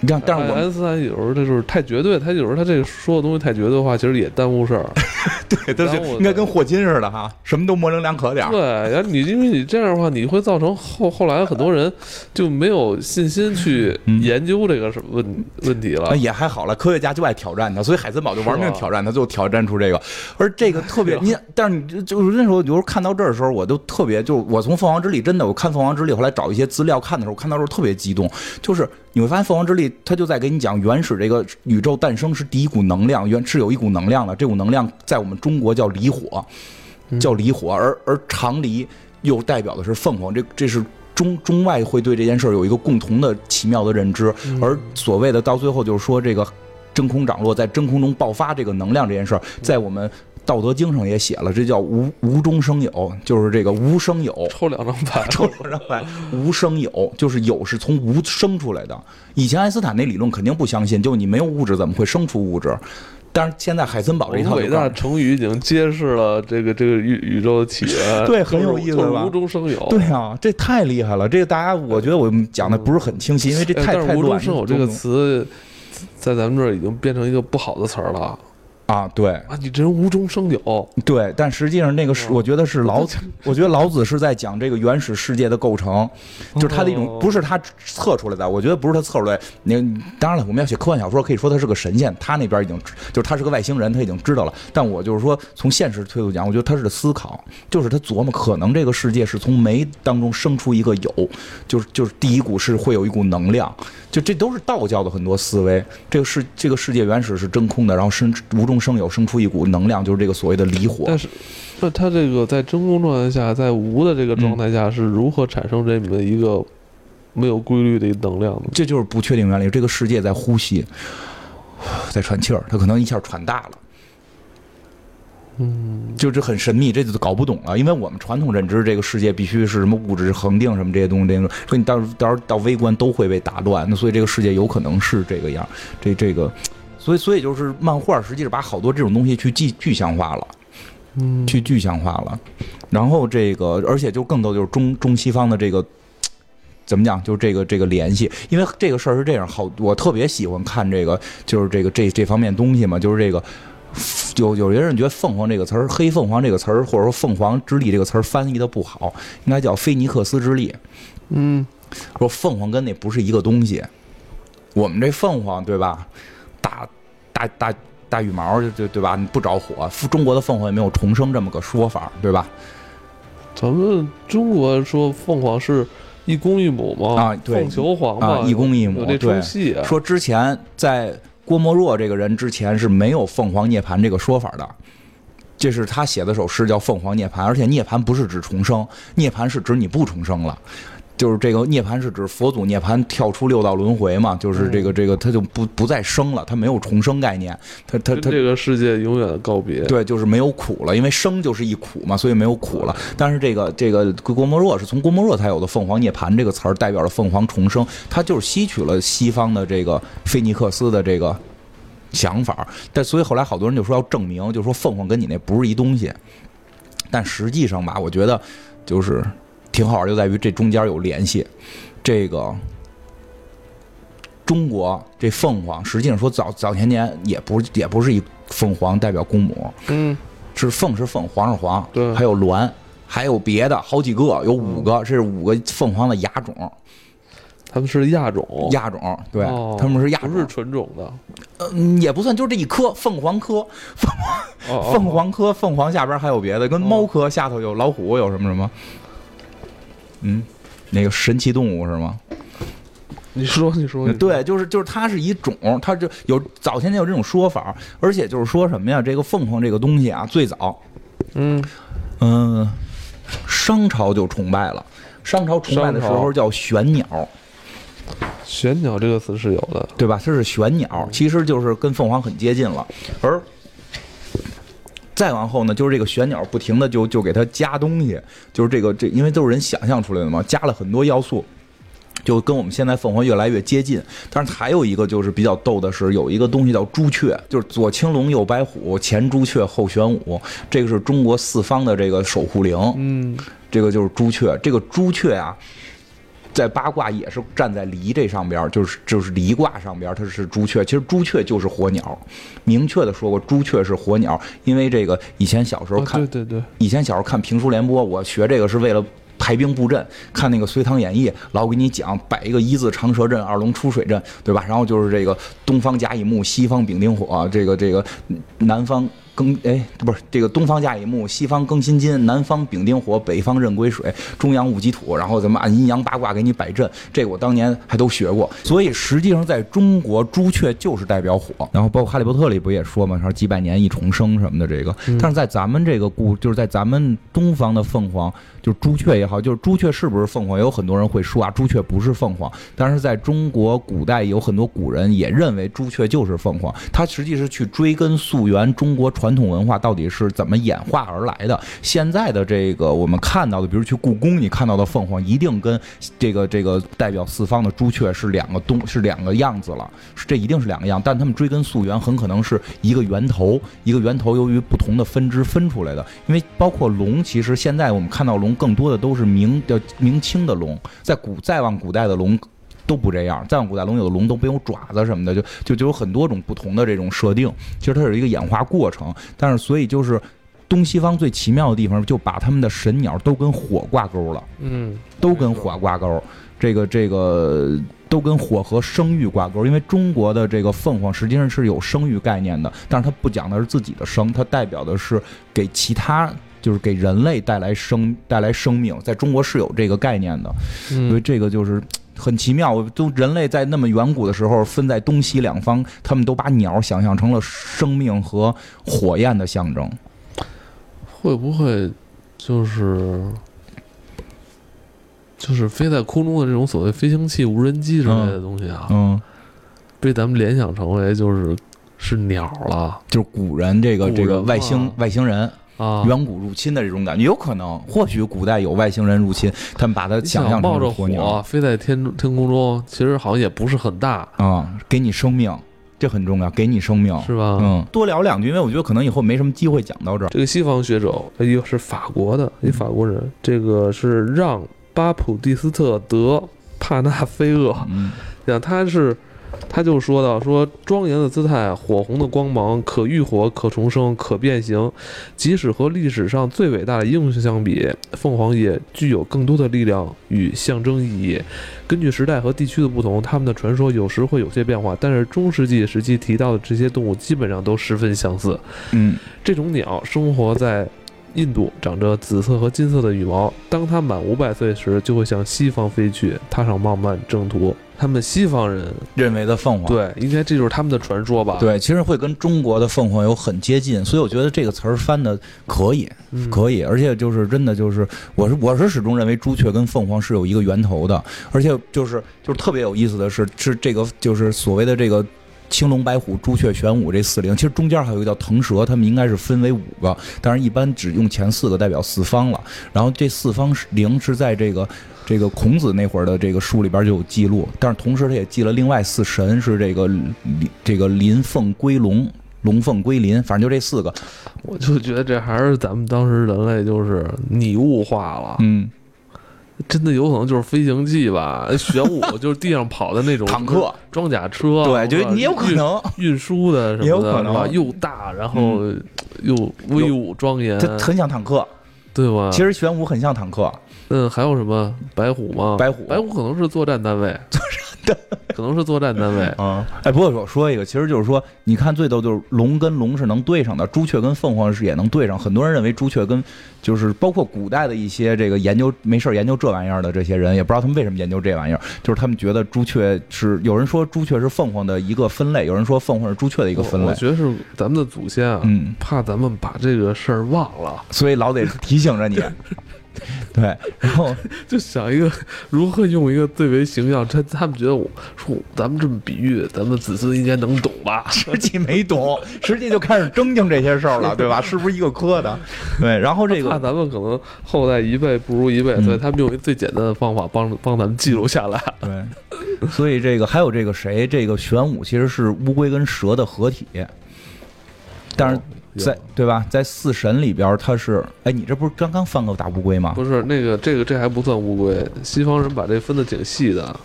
你看，但是我 S 三有时候他就是太绝对，他有时候他这个说的东西太绝对的话，其实也耽误事儿。对，他就应该跟霍金似的哈，什么都模棱两可点儿。对，然后你因为你这样的话，你会造成后后来很多人就没有信心去研究这个什么问问题了。也还好了，科学家就爱挑战他，所以海森堡就玩命挑战他，最后挑战出这个。而这个特别，你但是你就是那时候，有时候看到这儿的时候，我都特别，就我从凤凰之力真的，我看凤凰之力，后来找一些资料看的时候，看到时候特别激动，就是。你会发现凤凰之力，它就在给你讲原始这个宇宙诞生是第一股能量，原是有一股能量的，这股能量在我们中国叫离火，叫离火，而而长离又代表的是凤凰，这这是中中外会对这件事儿有一个共同的奇妙的认知，而所谓的到最后就是说这个真空涨落在真空中爆发这个能量这件事儿，在我们。道德经上也写了，这叫无无中生有，就是这个无生有。抽两张牌，抽两张牌，无生有，就是有是从无生出来的。以前爱因斯坦那理论肯定不相信，就你没有物质怎么会生出物质？但是现在海森堡这一套伟大成语已经揭示了这个这个宇宇宙的起源。对，很有意思吧？无中生有。对啊，这太厉害了。这个大家，我觉得我讲的不是很清晰，因为这太太乱。无中生有这个词，在咱们这儿已经变成一个不好的词儿了。啊，对啊，你这人无中生有，对，但实际上那个是，我觉得是老，我觉得老子是在讲这个原始世界的构成，就是他的一种，不是他测出来的，我觉得不是他测出来。那当然了，我们要写科幻小说，可以说他是个神仙，他那边已经就是他是个外星人，他已经知道了。但我就是说，从现实推度讲，我觉得他是思考，就是他琢磨，可能这个世界是从没当中生出一个有，就是就是第一股是会有一股能量，就这都是道教的很多思维。这个世这个世界原始是真空的，然后生无中。生有生出一股能量，就是这个所谓的离火。但是，那它这个在真空状态下，在无的这个状态下，是如何产生这么一个没有规律的能量的？这就是不确定原理。这个世界在呼吸，在喘气儿，它可能一下喘大了。嗯，就是很神秘，这就搞不懂了。因为我们传统认知，这个世界必须是什么物质恒定，什么这些东西，这个说你到到时候到微观都会被打乱。那所以这个世界有可能是这个样。这这个。所以，所以就是漫画，实际是把好多这种东西去具具象化了，嗯，去具象化了。然后这个，而且就更多就是中中西方的这个怎么讲，就是这个这个联系。因为这个事儿是这样，好，我特别喜欢看这个，就是这个这这方面东西嘛，就是这个有有些人觉得“凤凰”这个词儿，“黑凤凰”这个词儿，或者说“凤凰之力”这个词儿翻译的不好，应该叫“菲尼克斯之力”。嗯，说凤凰跟那不是一个东西。我们这凤凰，对吧？大。大大大羽毛就就对吧？不着火，中国的凤凰也没有重生这么个说法，对吧？咱们中国说凤凰是一公一母嘛？啊，对，凤求凰嘛，一公一母。这出戏、啊，说之前在郭沫若这个人之前是没有凤凰涅槃这个说法的，这是他写的首诗叫《凤凰涅槃》，而且涅槃不是指重生，涅槃是指你不重生了。就是这个涅槃是指佛祖涅槃跳出六道轮回嘛？就是这个这个他就不不再生了，他没有重生概念，他他他这个世界永远告别。对，就是没有苦了，因为生就是一苦嘛，所以没有苦了。但是这个这个郭沫若是从郭沫若才有的“凤凰涅槃”这个词儿，代表了凤凰重生，他就是吸取了西方的这个菲尼克斯的这个想法。但所以后来好多人就说要证明，就说凤凰跟你那不是一东西。但实际上吧，我觉得就是。挺好玩，就在于这中间有联系。这个中国这凤凰，实际上说早早前年也不也不是以凤凰代表公母，嗯，是凤是凤，凰是凰，对，还有鸾，还有别的好几个，有五个，这是五个凤凰的亚种。他们是亚种，亚种，对，他们是亚，不是纯种的，嗯，也不算，就是这一科凤凰科，凤凰凤凰科，凤凰下边还有别的，跟猫科下头有老虎，有什么什么。嗯，那个神奇动物是吗？你说，你说，对，就是就是它是一种，它就有早前年有这种说法，而且就是说什么呀？这个凤凰这个东西啊，最早，嗯嗯，商朝就崇拜了。商朝崇拜的时候叫玄鸟，玄鸟这个词是有的，对吧？它是玄鸟，其实就是跟凤凰很接近了，而。再往后呢，就是这个玄鸟不停的就就给它加东西，就是这个这，因为都是人想象出来的嘛，加了很多要素，就跟我们现在凤凰越来越接近。但是还有一个就是比较逗的是，有一个东西叫朱雀，就是左青龙右白虎，前朱雀后玄武，这个是中国四方的这个守护灵。嗯，这个就是朱雀，这个朱雀啊。在八卦也是站在离这上边，就是就是离卦上边，它是朱雀。其实朱雀就是火鸟，明确的说过朱雀是火鸟。因为这个以前小时候看，对对对，以前小时候看评书联播，我学这个是为了排兵布阵。看那个《隋唐演义》，老给你讲摆一个一字长蛇阵、二龙出水阵，对吧？然后就是这个东方甲乙木，西方丙丁火，这个这个南方更哎不是这个东方甲乙木，西方庚辛金，南方丙丁火，北方壬癸水，中央戊己土，然后咱们按阴阳八卦给你摆阵，这个我当年还都学过。所以实际上在中国，朱雀就是代表火。然后包括哈利波特里不也说嘛，说几百年一重生什么的这个。但是在咱们这个故，就是在咱们东方的凤凰，就是朱雀也好，就是朱雀是不是凤凰，有很多人会说啊，朱雀不是凤凰。但是在中国古代有很多古人也认为朱雀就是凤凰，它实际是去追根溯源中国传传统文化到底是怎么演化而来的。现在的这个我们看到的，比如去故宫，你看到的凤凰一定跟这个这个代表四方的朱雀是两个东是两个样子了，是这一定是两个样。但他们追根溯源，很可能是一个源头，一个源头由于不同的分支分出来的。因为包括龙，其实现在我们看到龙更多的都是明的明清的龙，在古再往古代的龙。都不这样，再往古代龙有的龙都没有爪子什么的，就就就有很多种不同的这种设定。其实它是一个演化过程，但是所以就是东西方最奇妙的地方，就把他们的神鸟都跟火挂钩了。嗯，都跟火挂钩，这个这个都跟火和生育挂钩。因为中国的这个凤凰实际上是有生育概念的，但是它不讲的是自己的生，它代表的是给其他。就是给人类带来生带来生命，在中国是有这个概念的，所以这个就是。很奇妙，都人类在那么远古的时候分在东西两方，他们都把鸟想象成了生命和火焰的象征。会不会就是就是飞在空中的这种所谓飞行器、无人机之类的东西啊？嗯，被咱们联想成为就是是鸟了，就是古人这个这个外星外星人。啊，远古入侵的这种感觉，有可能，或许古代有外星人入侵，他们把它想象成火鸟，飞在天天空中，其实好像也不是很大啊，给你生命，这很重要，给你生命，是吧？嗯，多聊两句，因为我觉得可能以后没什么机会讲到这儿。这个西方学者，一个是法国的，一法国人，这个是让巴普蒂斯特德帕纳菲厄，嗯，讲他是。他就说到：“说庄严的姿态，火红的光芒，可浴火，可重生，可变形。即使和历史上最伟大的英雄相比，凤凰也具有更多的力量与象征意义。根据时代和地区的不同，他们的传说有时会有些变化，但是中世纪时期提到的这些动物基本上都十分相似。嗯，这种鸟生活在。”印度长着紫色和金色的羽毛，当它满五百岁时，就会向西方飞去，踏上漫漫征途。他们西方人认为的凤凰，对，应该这就是他们的传说吧？对，其实会跟中国的凤凰有很接近，所以我觉得这个词儿翻的可以，可以，而且就是真的就是，我是我是始终认为朱雀跟凤凰是有一个源头的，而且就是就是特别有意思的是，是这个就是所谓的这个。青龙白虎朱雀玄武这四灵，其实中间还有一个叫腾蛇，他们应该是分为五个，但是一般只用前四个代表四方了。然后这四方灵是在这个这个孔子那会儿的这个书里边就有记录，但是同时他也记了另外四神是这个这个林凤归龙，龙凤归林，反正就这四个。我就觉得这还是咱们当时人类就是拟物化了，嗯。真的有可能就是飞行器吧？玄武就是地上跑的那种坦克、装甲车，对，就你有可能运输的什么的，是吧？又大，然后又威武庄严，它很像坦克，对吧？其实玄武很像坦克。嗯，还有什么白虎吗？白虎，白虎可能是作战单位。可能是作战单位啊，哎，不过我说一个，其实就是说，你看最逗就是龙跟龙是能对上的，朱雀跟凤凰是也能对上。很多人认为朱雀跟就是包括古代的一些这个研究没事研究这玩意儿的这些人，也不知道他们为什么研究这玩意儿，就是他们觉得朱雀是有人说朱雀是凤凰的一个分类，有人说凤凰是朱雀的一个分类。我觉得是咱们的祖先啊，嗯，怕咱们把这个事儿忘了，所以老得提醒着你。对，然后 就想一个如何用一个最为形象，他他们觉得我说咱们这么比喻，咱们子孙应该能懂吧？实际没懂，实际就开始争竞这些事儿了，对吧？是不是一个科的？对，然后这个 那咱们可能后代一辈不如一辈，所以他们用一最简单的方法帮帮咱们记录下来。对，所以这个还有这个谁，这个玄武其实是乌龟跟蛇的合体，但是。在对吧？在四神里边，他是哎，你这不是刚刚翻个大乌龟吗？不是那个，这个这还不算乌龟。西方人把这分的挺细的。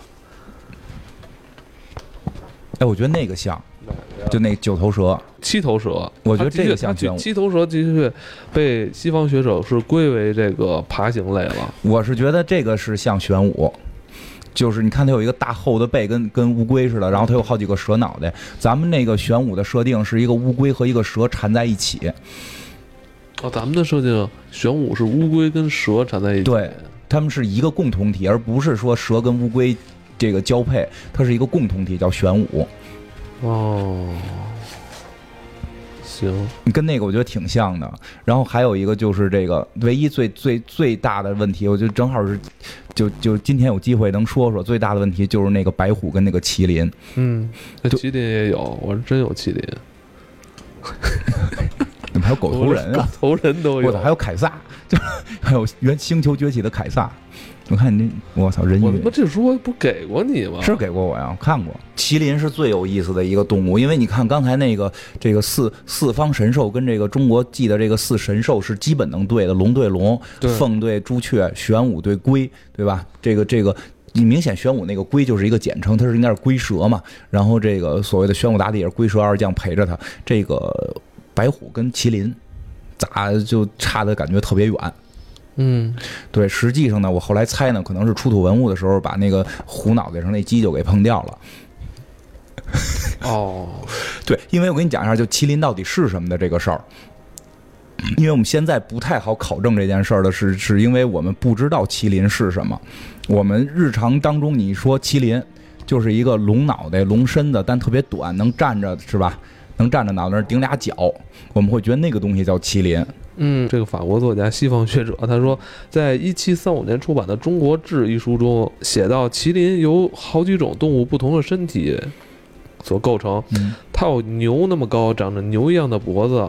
哎，我觉得那个像，就那九头蛇、七头蛇。我觉得这个像玄武。七头蛇的确被西方学者是归为这个爬行类了。我是觉得这个是像玄武。就是你看它有一个大厚的背，跟跟乌龟似的，然后它有好几个蛇脑袋。咱们那个玄武的设定是一个乌龟和一个蛇缠在一起。哦，咱们的设定玄武是乌龟跟蛇缠在一起，对，他们是一个共同体，而不是说蛇跟乌龟这个交配，它是一个共同体，叫玄武。哦，行，跟那个我觉得挺像的。然后还有一个就是这个唯一最最最大的问题，我觉得正好是就就今天有机会能说说最大的问题，就是那个白虎跟那个麒麟。嗯，那麒麟也有，我是真有麒麟。怎么还有狗头人啊？狗头人都有，还有凯撒，就还有原星球崛起的凯撒。我看你，我操，人我他妈这书不给过你吗？是给过我呀，我看过。麒麟是最有意思的一个动物，因为你看刚才那个这个四四方神兽跟这个中国记的这个四神兽是基本能对的，龙对龙，凤对朱雀，玄武对龟，对吧？这个这个，你明显玄武那个龟就是一个简称，它是应该是龟蛇嘛。然后这个所谓的玄武大帝也是龟蛇二将陪着他。这个白虎跟麒麟咋就差的感觉特别远？嗯，对，实际上呢，我后来猜呢，可能是出土文物的时候把那个虎脑袋上那犄角给碰掉了。哦，对，因为我跟你讲一下，就麒麟到底是什么的这个事儿，因为我们现在不太好考证这件事儿的是，是因为我们不知道麒麟是什么。我们日常当中你说麒麟就是一个龙脑袋、龙身子，但特别短，能站着是吧？能站着脑袋顶俩角，我们会觉得那个东西叫麒麟。嗯，这个法国作家、西方学者他说，在一七三五年出版的《中国志》一书中写到，麒麟由好几种动物不同的身体所构成。它有牛那么高，长着牛一样的脖子，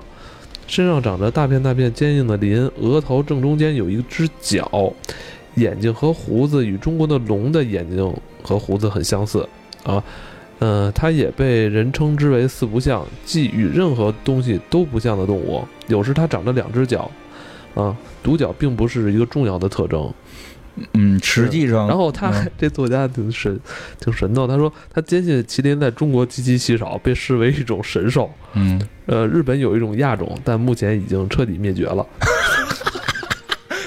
身上长着大片大片坚硬的鳞，额头正中间有一只角，眼睛和胡子与中国的龙的眼睛和胡子很相似啊。嗯，它也被人称之为四不像，即与任何东西都不像的动物。有时它长着两只脚，啊，独角并不是一个重要的特征。嗯，实际上，然后他这作家挺神，挺神的。他说他坚信麒麟在中国极其稀少，被视为一种神兽。嗯，呃，日本有一种亚种，但目前已经彻底灭绝了。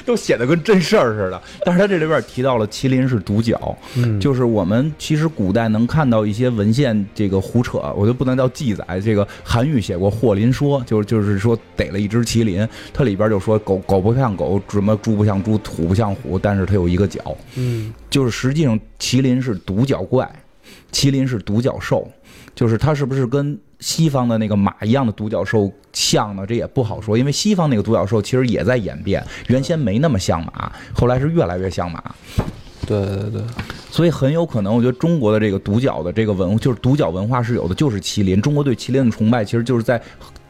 都写的跟真事儿似的，但是他这里边提到了麒麟是独角，嗯，就是我们其实古代能看到一些文献，这个胡扯，我就不能叫记载。这个韩愈写过《霍林说》，就是就是说逮了一只麒麟，它里边就说狗狗不像狗，什么猪不像猪，虎不像虎，但是它有一个角，嗯，就是实际上麒麟是独角怪，麒麟是独角兽，就是它是不是跟？西方的那个马一样的独角兽像呢？这也不好说，因为西方那个独角兽其实也在演变，原先没那么像马，后来是越来越像马。对对对，所以很有可能，我觉得中国的这个独角的这个文，就是独角文化是有的，就是麒麟。中国对麒麟的崇拜，其实就是在。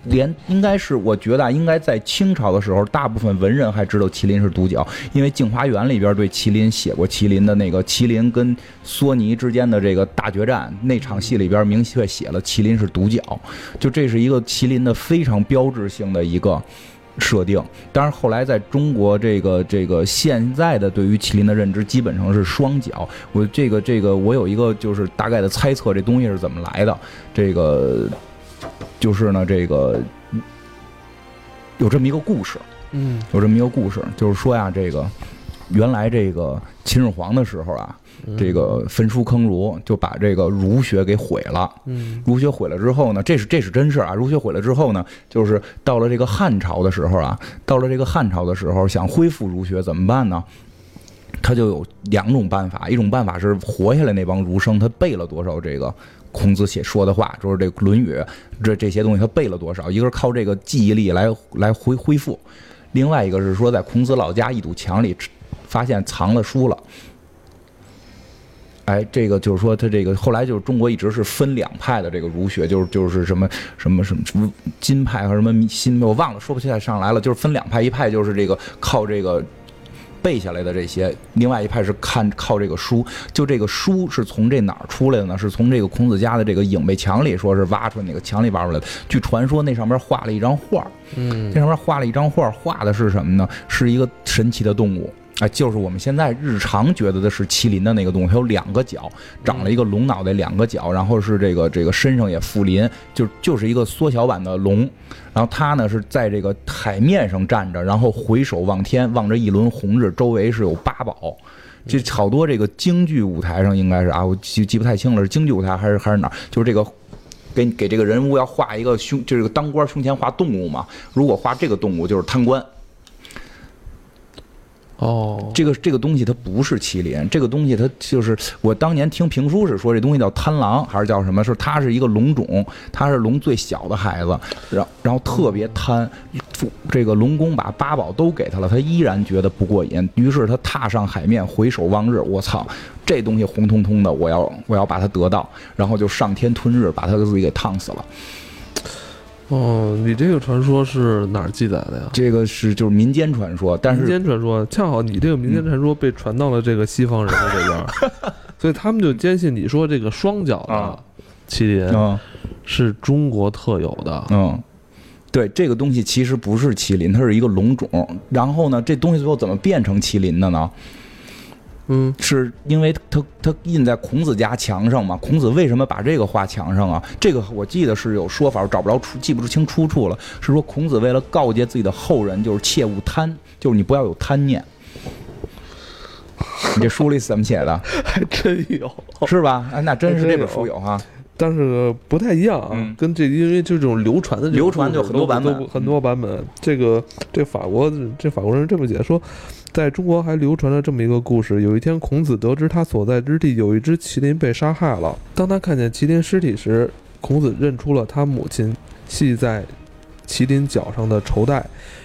连应该是，我觉得应该在清朝的时候，大部分文人还知道麒麟是独角，因为《镜花缘》里边对麒麟写过麒麟的那个麒麟跟索尼之间的这个大决战那场戏里边明确写了麒麟是独角，就这是一个麒麟的非常标志性的一个设定。当然后来在中国这个这个现在的对于麒麟的认知基本上是双角。我这个这个我有一个就是大概的猜测，这东西是怎么来的？这个。就是呢，这个有这么一个故事，嗯，有这么一个故事，就是说呀，这个原来这个秦始皇的时候啊，这个焚书坑儒，就把这个儒学给毁了。嗯，儒学毁了之后呢，这是这是真事啊。儒学毁了之后呢，就是到了这个汉朝的时候啊，到了这个汉朝的时候，想恢复儒学怎么办呢？他就有两种办法，一种办法是活下来那帮儒生，他背了多少这个。孔子写说的话，就是这《论语》，这这些东西他背了多少？一个是靠这个记忆力来来恢恢复，另外一个是说在孔子老家一堵墙里发现藏了书了。哎，这个就是说他这个后来就是中国一直是分两派的这个儒学，就是就是什么什么什么什么金派和什么新，我忘了说不起来上来了，就是分两派，一派就是这个靠这个。背下来的这些，另外一派是看靠这个书，就这个书是从这哪儿出来的呢？是从这个孔子家的这个影壁墙里，说是挖出来那个墙里挖出来的。据传说，那上面画了一张画，嗯，那上面画了一张画，画的是什么呢？是一个神奇的动物。哎，就是我们现在日常觉得的是麒麟的那个动物，它有两个角，长了一个龙脑袋，两个角，然后是这个这个身上也附鳞，就就是一个缩小版的龙。然后它呢是在这个海面上站着，然后回首望天，望着一轮红日，周围是有八宝。就好多这个京剧舞台上应该是啊，我记记不太清了，是京剧舞台还是还是哪儿？就是这个给给这个人物要画一个胸，就是当官胸前画动物嘛。如果画这个动物就是贪官。哦，这个这个东西它不是麒麟，这个东西它就是我当年听评书是说这东西叫贪狼还是叫什么？说它是一个龙种，它是龙最小的孩子，然然后特别贪，这个龙宫把八宝都给他了，他依然觉得不过瘾，于是他踏上海面，回首望日，我操，这东西红彤彤的，我要我要把它得到，然后就上天吞日，把他自己给烫死了。哦，你这个传说是哪儿记载的呀？这个是就是民间传说，但是民间传说恰好你这个民间传说被传到了这个西方人的这边，所以他们就坚信你说这个双脚的麒麟是中国特有的。嗯，对，这个东西其实不是麒麟，它是一个龙种。然后呢，这东西最后怎么变成麒麟的呢？嗯，是因为他他印在孔子家墙上嘛？孔子为什么把这个画墙上啊？这个我记得是有说法，我找不着出，记不清出处了。是说孔子为了告诫自己的后人，就是切勿贪，就是你不要有贪念。你这书里怎么写的？还真有，是吧？哎，那真是这本书有哈。但是不太一样啊，跟这因为就这种流传的流传就很多版本，很多版本。这个这法国这法国人这么解说。在中国还流传了这么一个故事：有一天，孔子得知他所在之地有一只麒麟被杀害了。当他看见麒麟尸体时，孔子认出了他母亲系在麒麟脚上的绸带，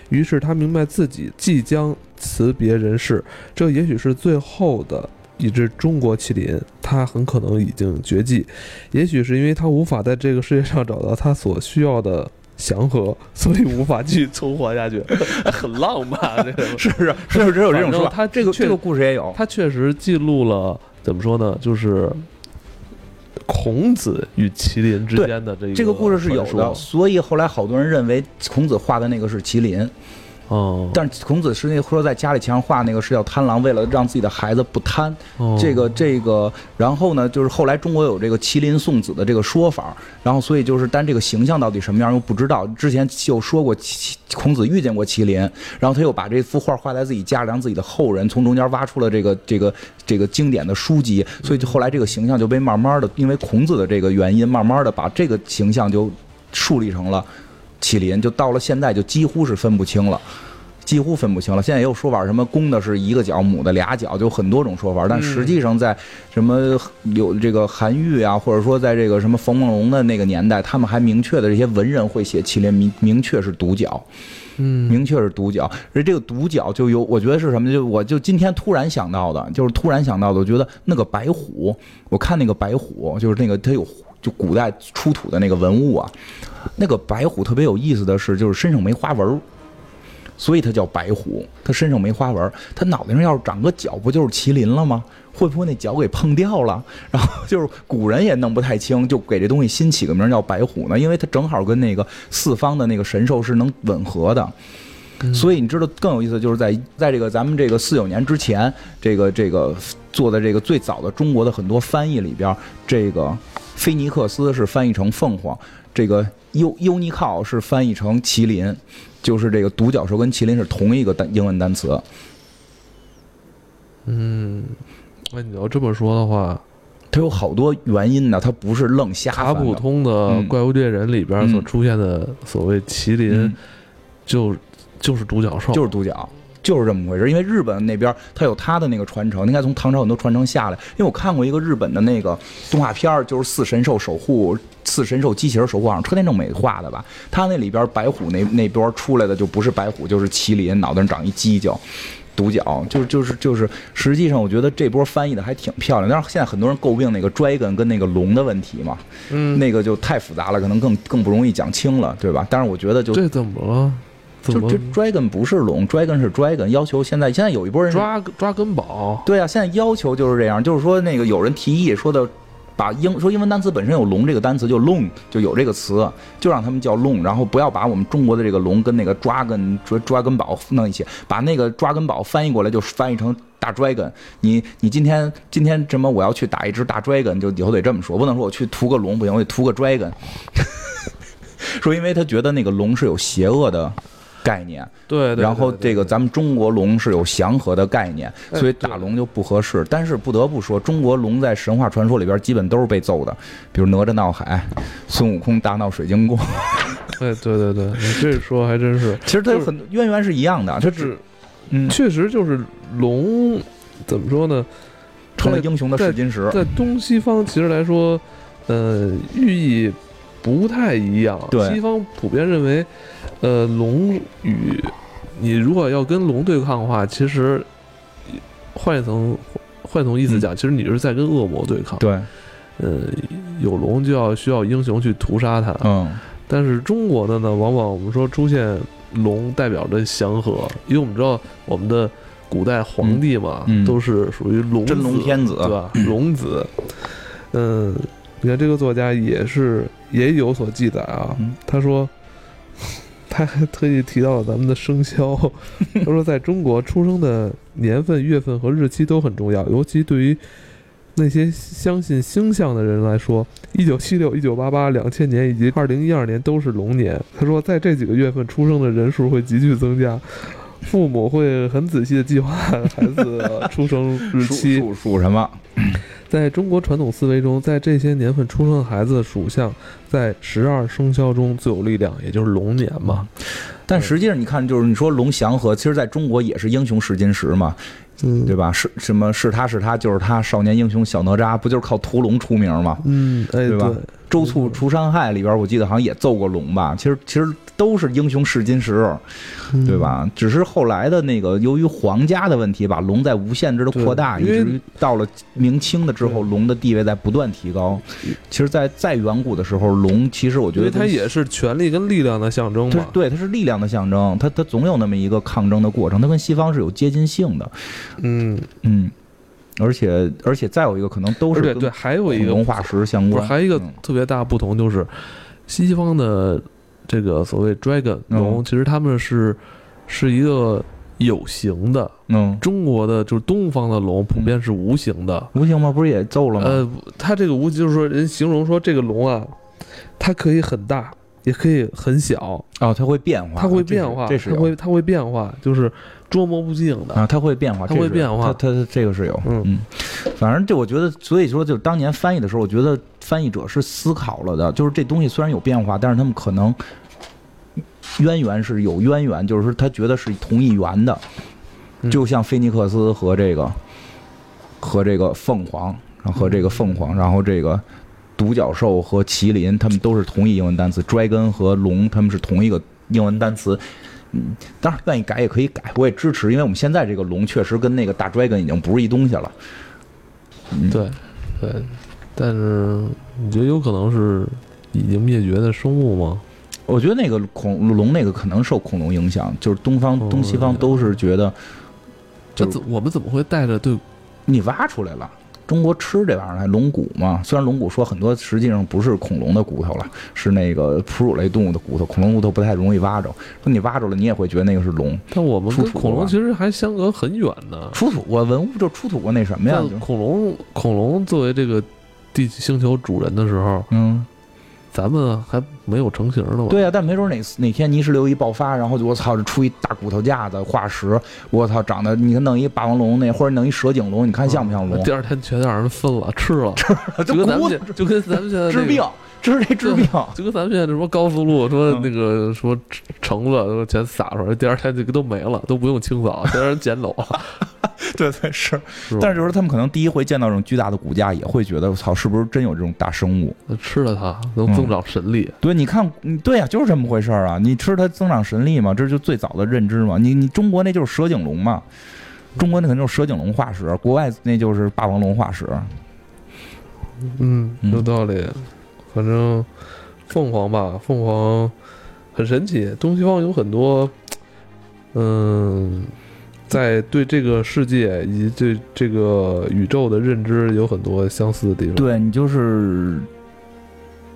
于是他明白自己即将辞别人世，这也许是最后的一只中国麒麟，它很可能已经绝迹，也许是因为它无法在这个世界上找到它所需要的。祥和，所以无法继续存活下去，很浪漫，这个是不是？是是只有这种说法。他这个这个故事也有，他确实记录了怎么说呢？就是孔子与麒麟之间的这个这个故事是有的，所以后来好多人认为孔子画的那个是麒麟。哦，但孔子是那说在家里墙上画那个是叫贪狼，为了让自己的孩子不贪。这个这个，然后呢，就是后来中国有这个麒麟送子的这个说法，然后所以就是，但这个形象到底什么样又不知道。之前就说过，孔子遇见过麒麟，然后他又把这幅画画在自己家里，让自己的后人从中间挖出了这个这个这个经典的书籍，所以就后来这个形象就被慢慢的，因为孔子的这个原因，慢慢的把这个形象就树立成了。麒麟就到了现在就几乎是分不清了，几乎分不清了。现在也有说法，什么公的是一个角，母的俩角，就很多种说法。但实际上在什么有这个韩愈啊，或者说在这个什么冯梦龙的那个年代，他们还明确的这些文人会写麒麟，明明确是独角，嗯，明确是独角。而这个独角就有，我觉得是什么？就我就今天突然想到的，就是突然想到的，我觉得那个白虎，我看那个白虎，就是那个它有。就古代出土的那个文物啊，那个白虎特别有意思的是，就是身上没花纹所以它叫白虎。它身上没花纹它脑袋上要是长个角，不就是麒麟了吗？会不会那角给碰掉了？然后就是古人也弄不太清，就给这东西新起个名叫白虎呢，因为它正好跟那个四方的那个神兽是能吻合的。所以你知道更有意思，就是在在这个咱们这个四九年之前，这个这个做的这个最早的中国的很多翻译里边，这个。菲尼克斯是翻译成凤凰，这个优优尼考是翻译成麒麟，就是这个独角兽跟麒麟是同一个单英文单词。嗯，那你要这么说的话，它有好多原因呢，它不是愣瞎。卡普通的怪物猎人里边所出现的所谓麒麟，就就是独角兽，就是独角。就是这么回事，因为日本那边它有它的那个传承，应该从唐朝很多传承下来。因为我看过一个日本的那个动画片儿，就是四神兽守护，四神兽机器人守护，好像车田正美画的吧。他那里边白虎那那边出来的就不是白虎，就是麒麟，脑袋上长一犄角，独角，就是就是就是。实际上我觉得这波翻译的还挺漂亮，但是现在很多人诟病那个 dragon 跟那个龙的问题嘛，嗯，那个就太复杂了，可能更更不容易讲清了，对吧？但是我觉得就这怎么了？就这 dragon 不是龙，dragon 是 dragon。要求现在现在有一波人抓抓根宝。对啊，现在要求就是这样，就是说那个有人提议说的，把英说英文单词本身有龙这个单词，就 long 就有这个词，就让他们叫 long，然后不要把我们中国的这个龙跟那个抓根抓抓根宝弄一起，把那个抓根宝翻译过来就翻译成大 dragon。你你今天今天什么我要去打一只大 dragon，就以后得这么说，不能说我去屠个龙不行，我得屠个 dragon。说因为他觉得那个龙是有邪恶的。概念。对，然后这个咱们中国龙是有祥和的概念，所以打龙就不合适。但是不得不说，中国龙在神话传说里边基本都是被揍的，比如哪吒闹海、孙悟空大闹水晶宫。对，对对对，你这说还真是。其实它有很多渊源是一样的，它只，嗯，确实就是龙，怎么说呢？成了英雄的试金石。在东西方其实来说，呃，寓意不太一样。对，西方普遍认为，呃，龙与你如果要跟龙对抗的话，其实换一层换一层意思讲，其实你是在跟恶魔对抗。对，呃，有龙就要需要英雄去屠杀它。嗯。但是中国的呢，往往我们说出现龙代表着祥和，因为我们知道我们的古代皇帝嘛，都是属于龙真龙天子，对吧？龙子，嗯，你看这个作家也是也有所记载啊。他说，他还特意提到了咱们的生肖，他说在中国出生的年份、月份和日期都很重要，尤其对于。那些相信星象的人来说，一九七六、一九八八、两千年以及二零一二年都是龙年。他说，在这几个月份出生的人数会急剧增加，父母会很仔细的计划孩子出生日期。属属什么？在中国传统思维中，在这些年份出生的孩子的属相，在十二生肖中最有力量，也就是龙年嘛。但实际上，你看，就是你说龙祥和，其实在中国也是英雄试金石嘛。嗯，对吧？是什么？是他是他就是他，少年英雄小哪吒，不就是靠屠龙出名嘛？嗯，对吧？周处除伤害里边，我记得好像也揍过龙吧。其实其实都是英雄试金石，对吧？只是后来的那个，由于皇家的问题，把龙在无限制的扩大，以至于到了明清的之后，龙的地位在不断提高。其实，在再远古的时候，龙其实我觉得它也是权力跟力量的象征嘛。对，它是力量的象征，它它总有那么一个抗争的过程，它跟西方是有接近性的。嗯嗯。而且而且再有一个可能都是对对，还有一个龙化石相关，还有一个特别大不同就是，西方的这个所谓 dragon 龙，其实他们是是一个有形的，嗯，中国的就是东方的龙普遍是无形的，无形吗？不是也揍了吗？呃，它这个无就是说人形容说这个龙啊，它可以很大。也可以很小。哦，它会变化，它会变化，这是它会它会变化，就是捉摸不定的。啊，它会变化，它会变化，它它这个是有，嗯，反正就我觉得，所以说就当年翻译的时候，我觉得翻译者是思考了的，就是这东西虽然有变化，但是他们可能渊源是有渊源，就是说他觉得是同一源的，就像菲尼克斯和这个和这个凤凰，然后和这个凤凰，然后这个。独角兽和麒麟，他们都是同一英文单词；dragon 和龙，他们是同一个英文单词。嗯，当然愿意改也可以改，我也支持，因为我们现在这个龙确实跟那个大 dragon 已经不是一东西了。嗯对，对，但是你觉得有可能是已经灭绝的生物吗？我觉得那个恐龙那个可能受恐龙影响，就是东方东西方都是觉得，就我们怎么会带着对？你挖出来了。中国吃这玩意儿，龙骨嘛。虽然龙骨说很多实际上不是恐龙的骨头了，是那个哺乳类动物的骨头。恐龙骨头不太容易挖着，说你挖着了，你也会觉得那个是龙。但我们跟恐龙其实还相隔很远呢。出土过文物，就出土过那什么呀？恐龙，恐龙作为这个地星球主人的时候，嗯。咱们还没有成型呢对啊，但没准哪哪天泥石流一爆发，然后我操，就出一大骨头架子化石，我操，长得你看弄一霸王龙那，或者弄一蛇颈龙，你看像不像龙？第二天全让人分了 吃了，吃了就跟咱们就跟咱们现在 治病。这是这治病，就跟咱们现在什么高速路说那个说橙子全撒出来，第二天这个都没了，都不用清扫，全让人捡走了。对对是，但是就是他们可能第一回见到这种巨大的骨架，也会觉得我操，是不是真有这种大生物？吃了它能增长神力？对，你看，你对呀，就是这么回事儿啊！你吃它增长神力嘛？这就最早的认知嘛。你你中国那就是蛇颈龙嘛，中国那肯定是蛇颈龙化石，国外那就是霸王龙化石。嗯，有道理。反正凤凰吧，凤凰很神奇。东西方有很多，嗯，在对这个世界以及对这个宇宙的认知有很多相似的地方。对你就是。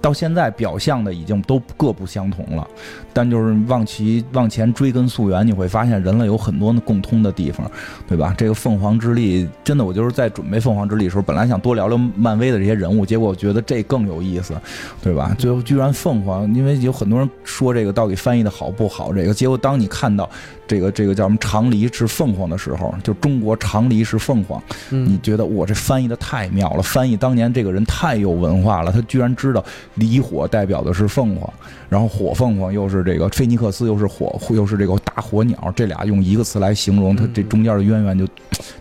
到现在表象的已经都各不相同了，但就是往其往前追根溯源，你会发现人类有很多共通的地方，对吧？这个凤凰之力，真的，我就是在准备凤凰之力的时候，本来想多聊聊漫威的这些人物，结果我觉得这更有意思，对吧？最后居然凤凰，因为有很多人说这个到底翻译的好不好，这个结果当你看到这个这个叫什么长离是凤凰的时候，就中国长离是凤凰，你觉得我这翻译的太妙了，翻译当年这个人太有文化了，他居然知道。离火代表的是凤凰，然后火凤凰又是这个菲尼克斯，又是火，又是这个大火鸟，这俩用一个词来形容，它这中间的渊源就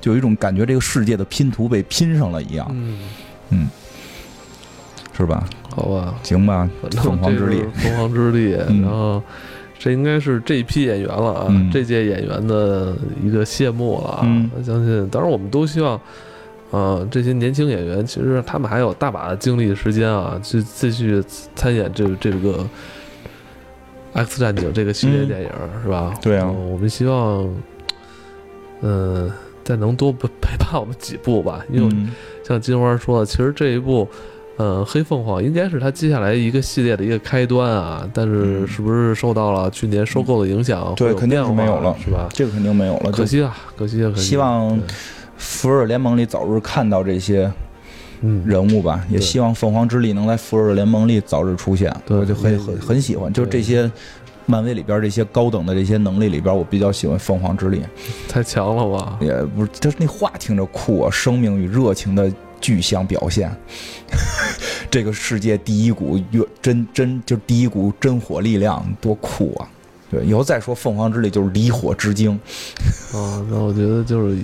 就有一种感觉，这个世界的拼图被拼上了一样，嗯，是吧？好吧，行吧，凤凰之力，凤凰之力，然后这应该是这一批演员了啊，这届演员的一个谢幕了啊，我相信，当然我们都希望。呃，这些年轻演员其实他们还有大把的精力时间啊，去继续参演这这个《X 战警》这个系列电影，是吧？对啊，我们希望，嗯，再能多 陪伴我们几部吧。因为像金花说的，其实这一部，嗯，《黑凤凰》应该是他接下来一个系列的一个开端啊。但是是不是受到了去年收购的影响？对，肯定是没有了，是吧？这个肯定没有了，可惜啊，可惜啊，可惜。希望。复仇者联盟里早日看到这些人物吧，也希望凤凰之力能在复仇者联盟里早日出现。对我，就很很很喜欢，就这些漫威里边这些高等的这些能力里边，我比较喜欢凤凰之力。太强了吧？也不是，就是那话听着酷啊，生命与热情的具象表现。这个世界第一股真真就第一股真火力量，多酷啊！对，以后再说凤凰之力就是离火之精。啊，那我觉得就是。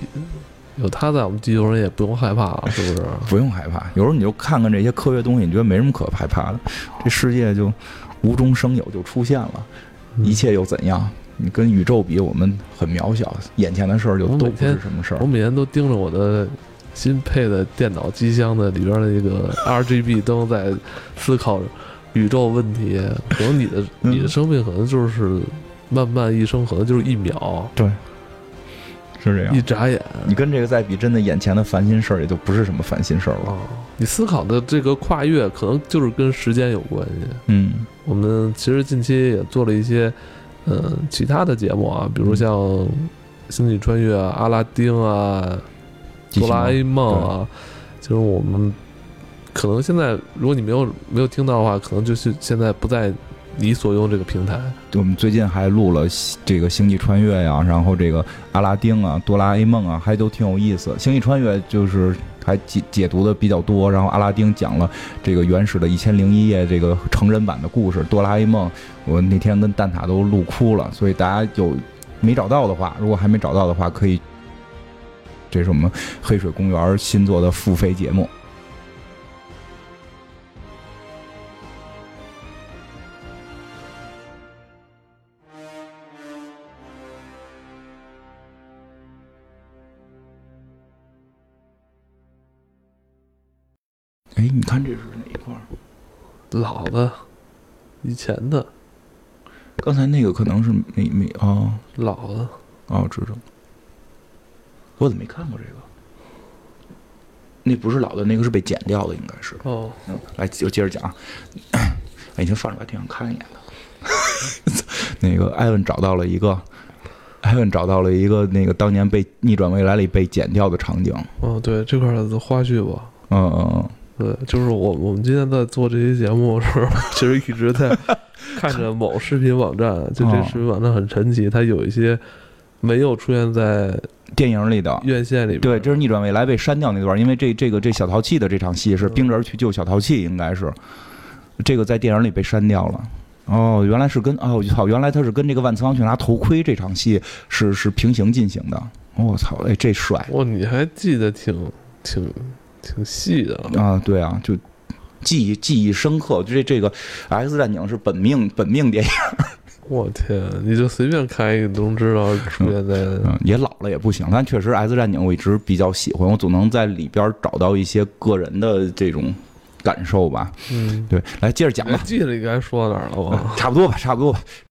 有他在，我们地球人也不用害怕了，是不是？不用害怕。有时候你就看看这些科学东西，你觉得没什么可害怕的。这世界就无中生有就出现了，一切又怎样？你跟宇宙比，我们很渺小，眼前的事儿就都不是什么事儿。我每天都盯着我的新配的电脑机箱的里边的那个 RGB 灯，在思考宇宙问题。可能你的你的生命可能就是漫漫一生，可能就是一秒。对。是这样，一眨眼，你跟这个再比，真的眼前的烦心事儿也就不是什么烦心事儿了。你思考的这个跨越，可能就是跟时间有关系。嗯，我们其实近期也做了一些，嗯，其他的节目啊，比如像《星际穿越》啊、《阿拉丁》啊、《哆啦 A 梦》啊，就是我们可能现在，如果你没有没有听到的话，可能就是现在不在。你所用这个平台，我们最近还录了这个《星际穿越》呀，然后这个《阿拉丁》啊，《哆啦 A 梦》啊，还都挺有意思。《星际穿越》就是还解解读的比较多，然后《阿拉丁》讲了这个原始的一千零一夜这个成人版的故事，《哆啦 A 梦》我那天跟蛋挞都录哭了。所以大家有没找到的话，如果还没找到的话，可以，这是我们黑水公园新做的付费节目。哎，你看这是哪一块？老的，以前的。刚才那个可能是没没啊，老的。哦，知道。我怎么没看过这个？那不是老的，那个是被剪掉的，应该是。哦。嗯，来，就接着讲。哎，已经放出来，挺想看一眼的。那个艾文找到了一个，艾文找到了一个那个当年被逆转未来里被剪掉的场景。哦，对，这块的花絮吧。嗯嗯嗯。对，就是我我们今天在做这期节目的时候，其实一直在 看着某视频网站，就这视频网站很神奇，它有一些没有出现在电影里的院线里边。对，这是逆转未来被删掉那段，因为这这个这小淘气的这场戏是冰人去救小淘气，应该是这个在电影里被删掉了。哦，原来是跟哦我操，原来他是跟这个万磁王去拿头盔这场戏是是平行进行的。我操，哎，这帅！哇，你还记得挺挺。挺细的啊，对啊，就记忆记忆深刻。就这这个《X 战警》是本命本命电影。我天，你就随便开一个都知道出现在。嗯，也老了也不行，但确实《X 战警》我一直比较喜欢，我总能在里边找到一些个人的这种感受吧。嗯，对，来接着讲吧。记得你刚才说到哪儿了我？差不多吧，差不多吧。